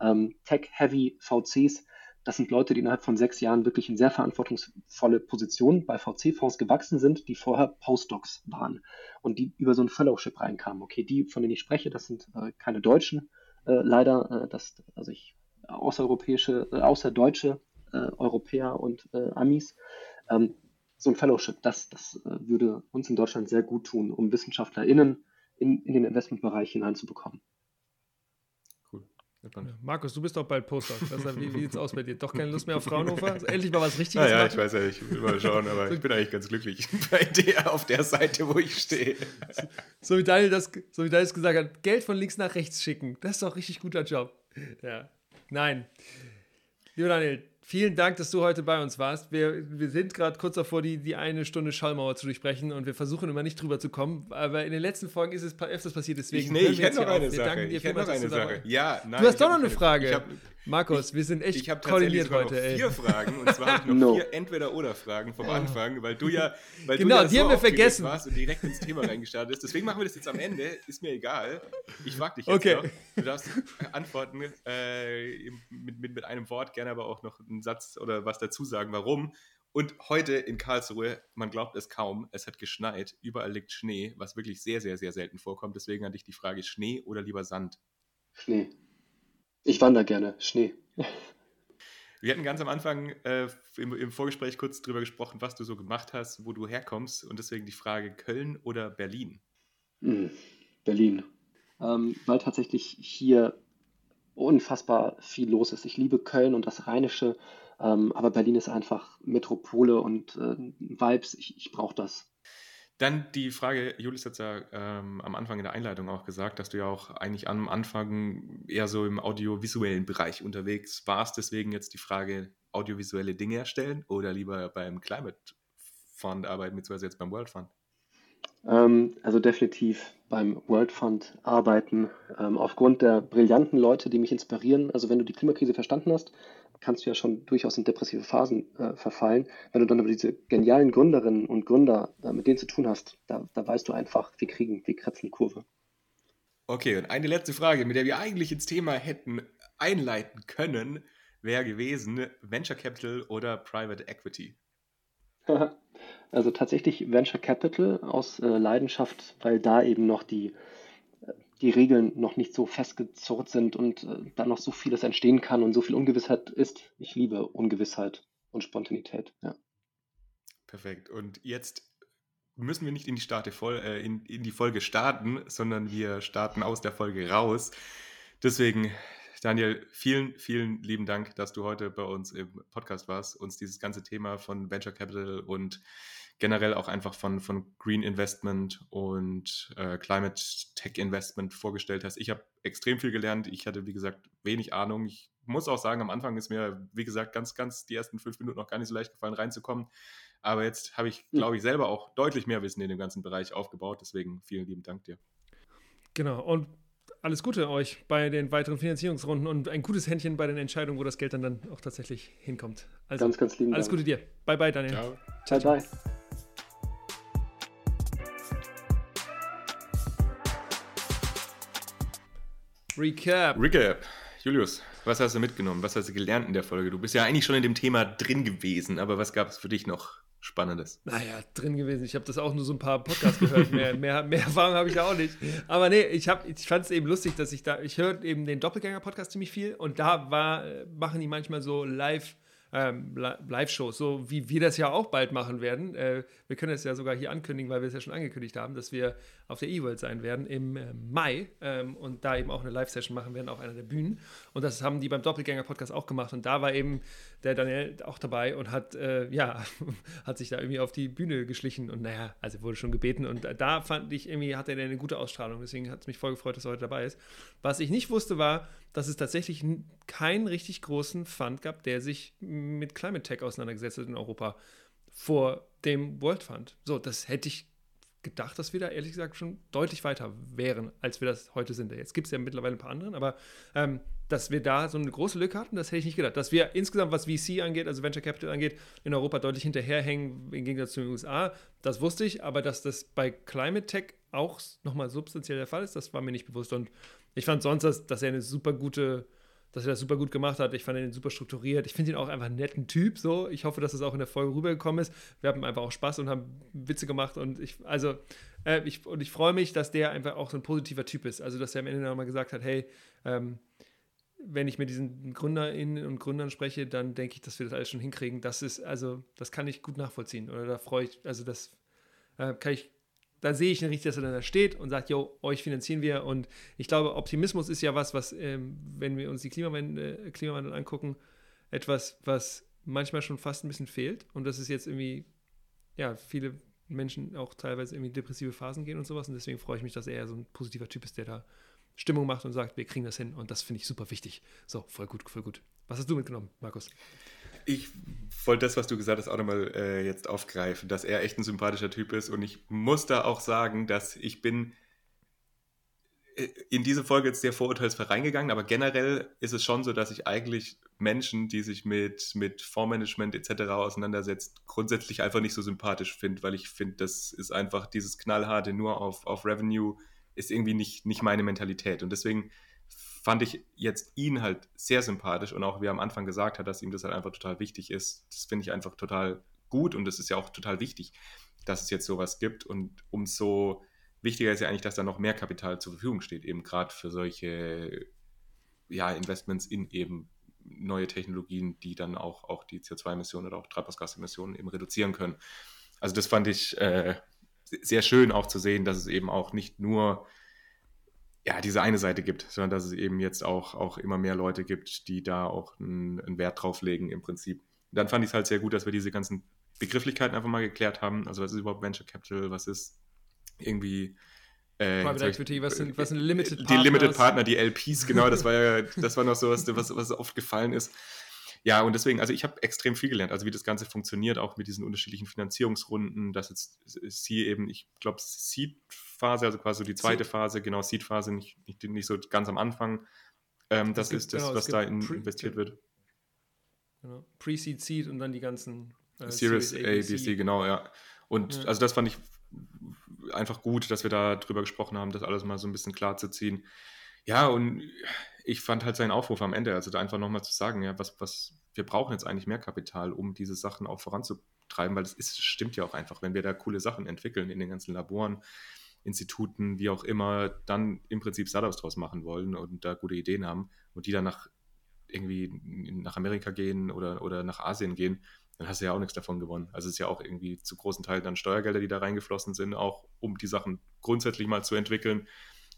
ähm, Tech-Heavy VCs, das sind Leute, die innerhalb von sechs Jahren wirklich in sehr verantwortungsvolle Positionen bei VC-Fonds gewachsen sind, die vorher Postdocs waren und die über so ein Fellowship reinkamen. Okay, die, von denen ich spreche, das sind äh, keine Deutschen, äh, leider, äh, das, also ich, außereuropäische, äh, außerdeutsche äh, Europäer und äh, Amis. ähm, so ein Fellowship, das, das äh, würde uns in Deutschland sehr gut tun, um WissenschaftlerInnen in, in den Investmentbereich hineinzubekommen. Ja, Markus, du bist doch bald Postdoc. wie, wie sieht es aus bei dir? Doch keine Lust mehr auf Fraunhofer? Endlich mal was Richtiges naja, machen? ich weiß ja, ich will mal schauen, aber ich bin eigentlich ganz glücklich bei der, auf der Seite, wo ich stehe. So wie Daniel das, so wie Daniel das gesagt hat, Geld von links nach rechts schicken. Das ist doch ein richtig guter Job. Ja. Nein. Lieber Daniel, Vielen Dank, dass du heute bei uns warst. Wir, wir sind gerade kurz davor, die, die eine Stunde Schallmauer zu durchbrechen und wir versuchen immer nicht drüber zu kommen. Aber in den letzten Folgen ist es öfters passiert. Deswegen ich, nee, ich hätte noch eine Sache. Ich hätte noch eine Sache. Ja, nein, du hast doch noch eine Frage. Hab, Markus, wir sind echt ich koordiniert heute. Ich habe vier Fragen und zwar habe ich noch no. vier Entweder-Oder-Fragen vom Anfang, weil du ja, weil genau, du ja die so haben wir vergessen. warst und direkt ins Thema reingestartet bist. Deswegen machen wir das jetzt am Ende. Ist mir egal. Ich frage dich jetzt okay. noch. Du darfst antworten äh, mit, mit, mit einem Wort, gerne aber auch noch einen Satz oder was dazu sagen, warum. Und heute in Karlsruhe, man glaubt es kaum, es hat geschneit, überall liegt Schnee, was wirklich sehr, sehr, sehr selten vorkommt. Deswegen an dich die Frage, Schnee oder lieber Sand? Schnee. Ich wandere gerne. Schnee. Wir hatten ganz am Anfang äh, im, im, Vorgespräch kurz drüber gesprochen, was du so gemacht hast, wo du herkommst und deswegen die Frage Köln oder Berlin? Hm, Berlin. Ähm, weil tatsächlich hier unfassbar viel los ist. Ich liebe Köln und das Rheinische, ähm, aber Berlin ist einfach Metropole und äh, Vibes. Ich, ich brauche das. Dann die Frage, Julius hat ja ähm, am Anfang in der Einleitung auch gesagt, dass du ja auch eigentlich am Anfang eher so im audiovisuellen Bereich unterwegs warst. Deswegen jetzt die Frage, audiovisuelle Dinge erstellen oder lieber beim Climate Fund arbeiten, beziehungsweise jetzt beim World Fund? Ähm, also definitiv beim World Fund arbeiten. Ähm, aufgrund der brillanten Leute, die mich inspirieren. Also wenn du die Klimakrise verstanden hast, kannst du ja schon durchaus in depressive Phasen äh, verfallen. Wenn du dann aber diese genialen Gründerinnen und Gründer äh, mit denen zu tun hast, da, da weißt du einfach, wir kriegen, wir kratzen die Kurve. Okay, und eine letzte Frage, mit der wir eigentlich ins Thema hätten einleiten können, wäre gewesen Venture Capital oder Private Equity? also tatsächlich Venture Capital aus äh, Leidenschaft, weil da eben noch die die Regeln noch nicht so festgezurrt sind und äh, da noch so vieles entstehen kann und so viel Ungewissheit ist. Ich liebe Ungewissheit und Spontanität. Ja. Perfekt. Und jetzt müssen wir nicht in die, Starte voll, äh, in, in die Folge starten, sondern wir starten aus der Folge raus. Deswegen, Daniel, vielen, vielen lieben Dank, dass du heute bei uns im Podcast warst, uns dieses ganze Thema von Venture Capital und generell auch einfach von, von Green Investment und äh, Climate Tech Investment vorgestellt hast. Ich habe extrem viel gelernt. Ich hatte, wie gesagt, wenig Ahnung. Ich muss auch sagen, am Anfang ist mir, wie gesagt, ganz, ganz die ersten fünf Minuten noch gar nicht so leicht gefallen, reinzukommen. Aber jetzt habe ich, hm. glaube ich, selber auch deutlich mehr Wissen in dem ganzen Bereich aufgebaut. Deswegen vielen lieben Dank dir. Genau. Und alles Gute euch bei den weiteren Finanzierungsrunden und ein gutes Händchen bei den Entscheidungen, wo das Geld dann, dann auch tatsächlich hinkommt. Also, ganz, ganz lieben Alles Dank. Gute dir. Bye, bye, Daniel. Ciao. Ciao, ciao. Bye. Recap. Recap. Julius, was hast du mitgenommen? Was hast du gelernt in der Folge? Du bist ja eigentlich schon in dem Thema drin gewesen, aber was gab es für dich noch Spannendes? Naja, drin gewesen. Ich habe das auch nur so ein paar Podcasts gehört. Mehr, mehr, mehr Erfahrung habe ich da auch nicht. Aber nee, ich, ich fand es eben lustig, dass ich da, ich höre eben den Doppelgänger-Podcast ziemlich viel und da war, äh, machen die manchmal so live- ähm, Live-Shows, so wie wir das ja auch bald machen werden. Äh, wir können es ja sogar hier ankündigen, weil wir es ja schon angekündigt haben, dass wir auf der E-World sein werden im äh, Mai ähm, und da eben auch eine Live-Session machen werden auf einer der Bühnen. Und das haben die beim Doppelgänger-Podcast auch gemacht. Und da war eben der Daniel auch dabei und hat, äh, ja, hat sich da irgendwie auf die Bühne geschlichen und naja, also wurde schon gebeten. Und da fand ich irgendwie, hat er eine gute Ausstrahlung. Deswegen hat es mich voll gefreut, dass er heute dabei ist. Was ich nicht wusste, war, dass es tatsächlich keinen richtig großen Fund gab, der sich mit Climate Tech auseinandergesetzt hat in Europa vor dem World Fund. So, das hätte ich gedacht, dass wir da ehrlich gesagt schon deutlich weiter wären, als wir das heute sind. Jetzt gibt es ja mittlerweile ein paar anderen, aber ähm, dass wir da so eine große Lücke hatten, das hätte ich nicht gedacht. Dass wir insgesamt, was VC angeht, also Venture Capital angeht, in Europa deutlich hinterherhängen im Gegensatz zu den USA, das wusste ich, aber dass das bei Climate Tech auch nochmal substanziell der Fall ist, das war mir nicht bewusst. Und ich fand sonst, dass, dass er eine super gute, dass er das super gut gemacht hat. Ich fand ihn super strukturiert. Ich finde ihn auch einfach einen netten Typ. So, ich hoffe, dass es auch in der Folge rübergekommen ist. Wir haben einfach auch Spaß und haben Witze gemacht und ich, also, äh, ich, und ich freue mich, dass der einfach auch so ein positiver Typ ist. Also, dass er am Ende nochmal gesagt hat, hey, ähm, wenn ich mit diesen GründerInnen und Gründern spreche, dann denke ich, dass wir das alles schon hinkriegen. Das ist, also, das kann ich gut nachvollziehen. Oder da freue ich, also das äh, kann ich, da sehe ich richtig, dass er dann da steht und sagt, jo, euch finanzieren wir. Und ich glaube, Optimismus ist ja was, was, ähm, wenn wir uns die Klimawandel, äh, Klimawandel angucken, etwas, was manchmal schon fast ein bisschen fehlt. Und das ist jetzt irgendwie, ja, viele Menschen auch teilweise irgendwie depressive Phasen gehen und sowas. Und deswegen freue ich mich, dass er so ein positiver Typ ist, der da Stimmung macht und sagt, wir kriegen das hin. Und das finde ich super wichtig. So, voll gut, voll gut. Was hast du mitgenommen, Markus? Ich wollte das, was du gesagt hast, auch nochmal äh, jetzt aufgreifen, dass er echt ein sympathischer Typ ist. Und ich muss da auch sagen, dass ich bin äh, in diese Folge jetzt sehr vorurteilsfrei reingegangen, aber generell ist es schon so, dass ich eigentlich Menschen, die sich mit, mit Fondsmanagement etc. auseinandersetzt, grundsätzlich einfach nicht so sympathisch finde, weil ich finde, das ist einfach dieses knallharte nur auf, auf Revenue ist irgendwie nicht, nicht meine Mentalität. Und deswegen fand ich jetzt ihn halt sehr sympathisch und auch wie er am Anfang gesagt hat, dass ihm das halt einfach total wichtig ist. Das finde ich einfach total gut und das ist ja auch total wichtig, dass es jetzt sowas gibt und umso wichtiger ist ja eigentlich, dass da noch mehr Kapital zur Verfügung steht, eben gerade für solche ja, Investments in eben neue Technologien, die dann auch, auch die CO2-Emissionen oder auch Treibhausgasemissionen eben reduzieren können. Also das fand ich äh, sehr schön auch zu sehen, dass es eben auch nicht nur ja, diese eine Seite gibt, sondern dass es eben jetzt auch, auch immer mehr Leute gibt, die da auch einen, einen Wert drauf legen im Prinzip. Und dann fand ich es halt sehr gut, dass wir diese ganzen Begrifflichkeiten einfach mal geklärt haben. Also was ist überhaupt Venture Capital, was ist irgendwie äh, Private Equity, was sind, was sind Limited Partner? Die Limited Partner, die LPs, genau, das war ja, das war noch so was, was, was oft gefallen ist. Ja, und deswegen, also ich habe extrem viel gelernt, also wie das Ganze funktioniert, auch mit diesen unterschiedlichen Finanzierungsrunden, dass jetzt sie eben, ich glaube, Seed-Phase, also quasi die zweite Seed. Phase, genau, Seed-Phase, nicht, nicht, nicht so ganz am Anfang. Ähm, das ist das, genau, was da in, investiert wird. Genau. Pre-Seed, Seed und dann die ganzen äh, Series, Series A, B, C, genau, ja. Und ja. also das fand ich einfach gut, dass wir da drüber gesprochen haben, das alles mal so ein bisschen klar zu ziehen. Ja, und ich fand halt seinen Aufruf am Ende, also da einfach nochmal zu sagen, ja, was, was, wir brauchen jetzt eigentlich mehr Kapital, um diese Sachen auch voranzutreiben, weil es ist, stimmt ja auch einfach, wenn wir da coole Sachen entwickeln in den ganzen Laboren, Instituten, wie auch immer, dann im Prinzip Startups draus machen wollen und da gute Ideen haben und die dann nach irgendwie nach Amerika gehen oder, oder nach Asien gehen, dann hast du ja auch nichts davon gewonnen. Also es ist ja auch irgendwie zu großen Teilen dann Steuergelder, die da reingeflossen sind, auch um die Sachen grundsätzlich mal zu entwickeln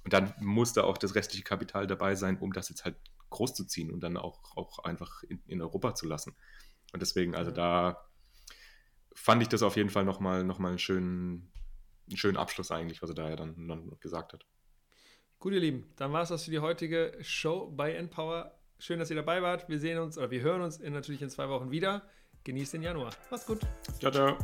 und dann muss da auch das restliche Kapital dabei sein, um das jetzt halt groß zu ziehen und dann auch, auch einfach in, in Europa zu lassen. Und deswegen, also da fand ich das auf jeden Fall nochmal noch mal einen, schönen, einen schönen Abschluss eigentlich, was er da ja dann, dann gesagt hat. Gut, ihr Lieben, dann war es das für die heutige Show bei Empower. Schön, dass ihr dabei wart. Wir sehen uns oder wir hören uns in, natürlich in zwei Wochen wieder. Genießt den Januar. Macht's gut. Ciao, ciao.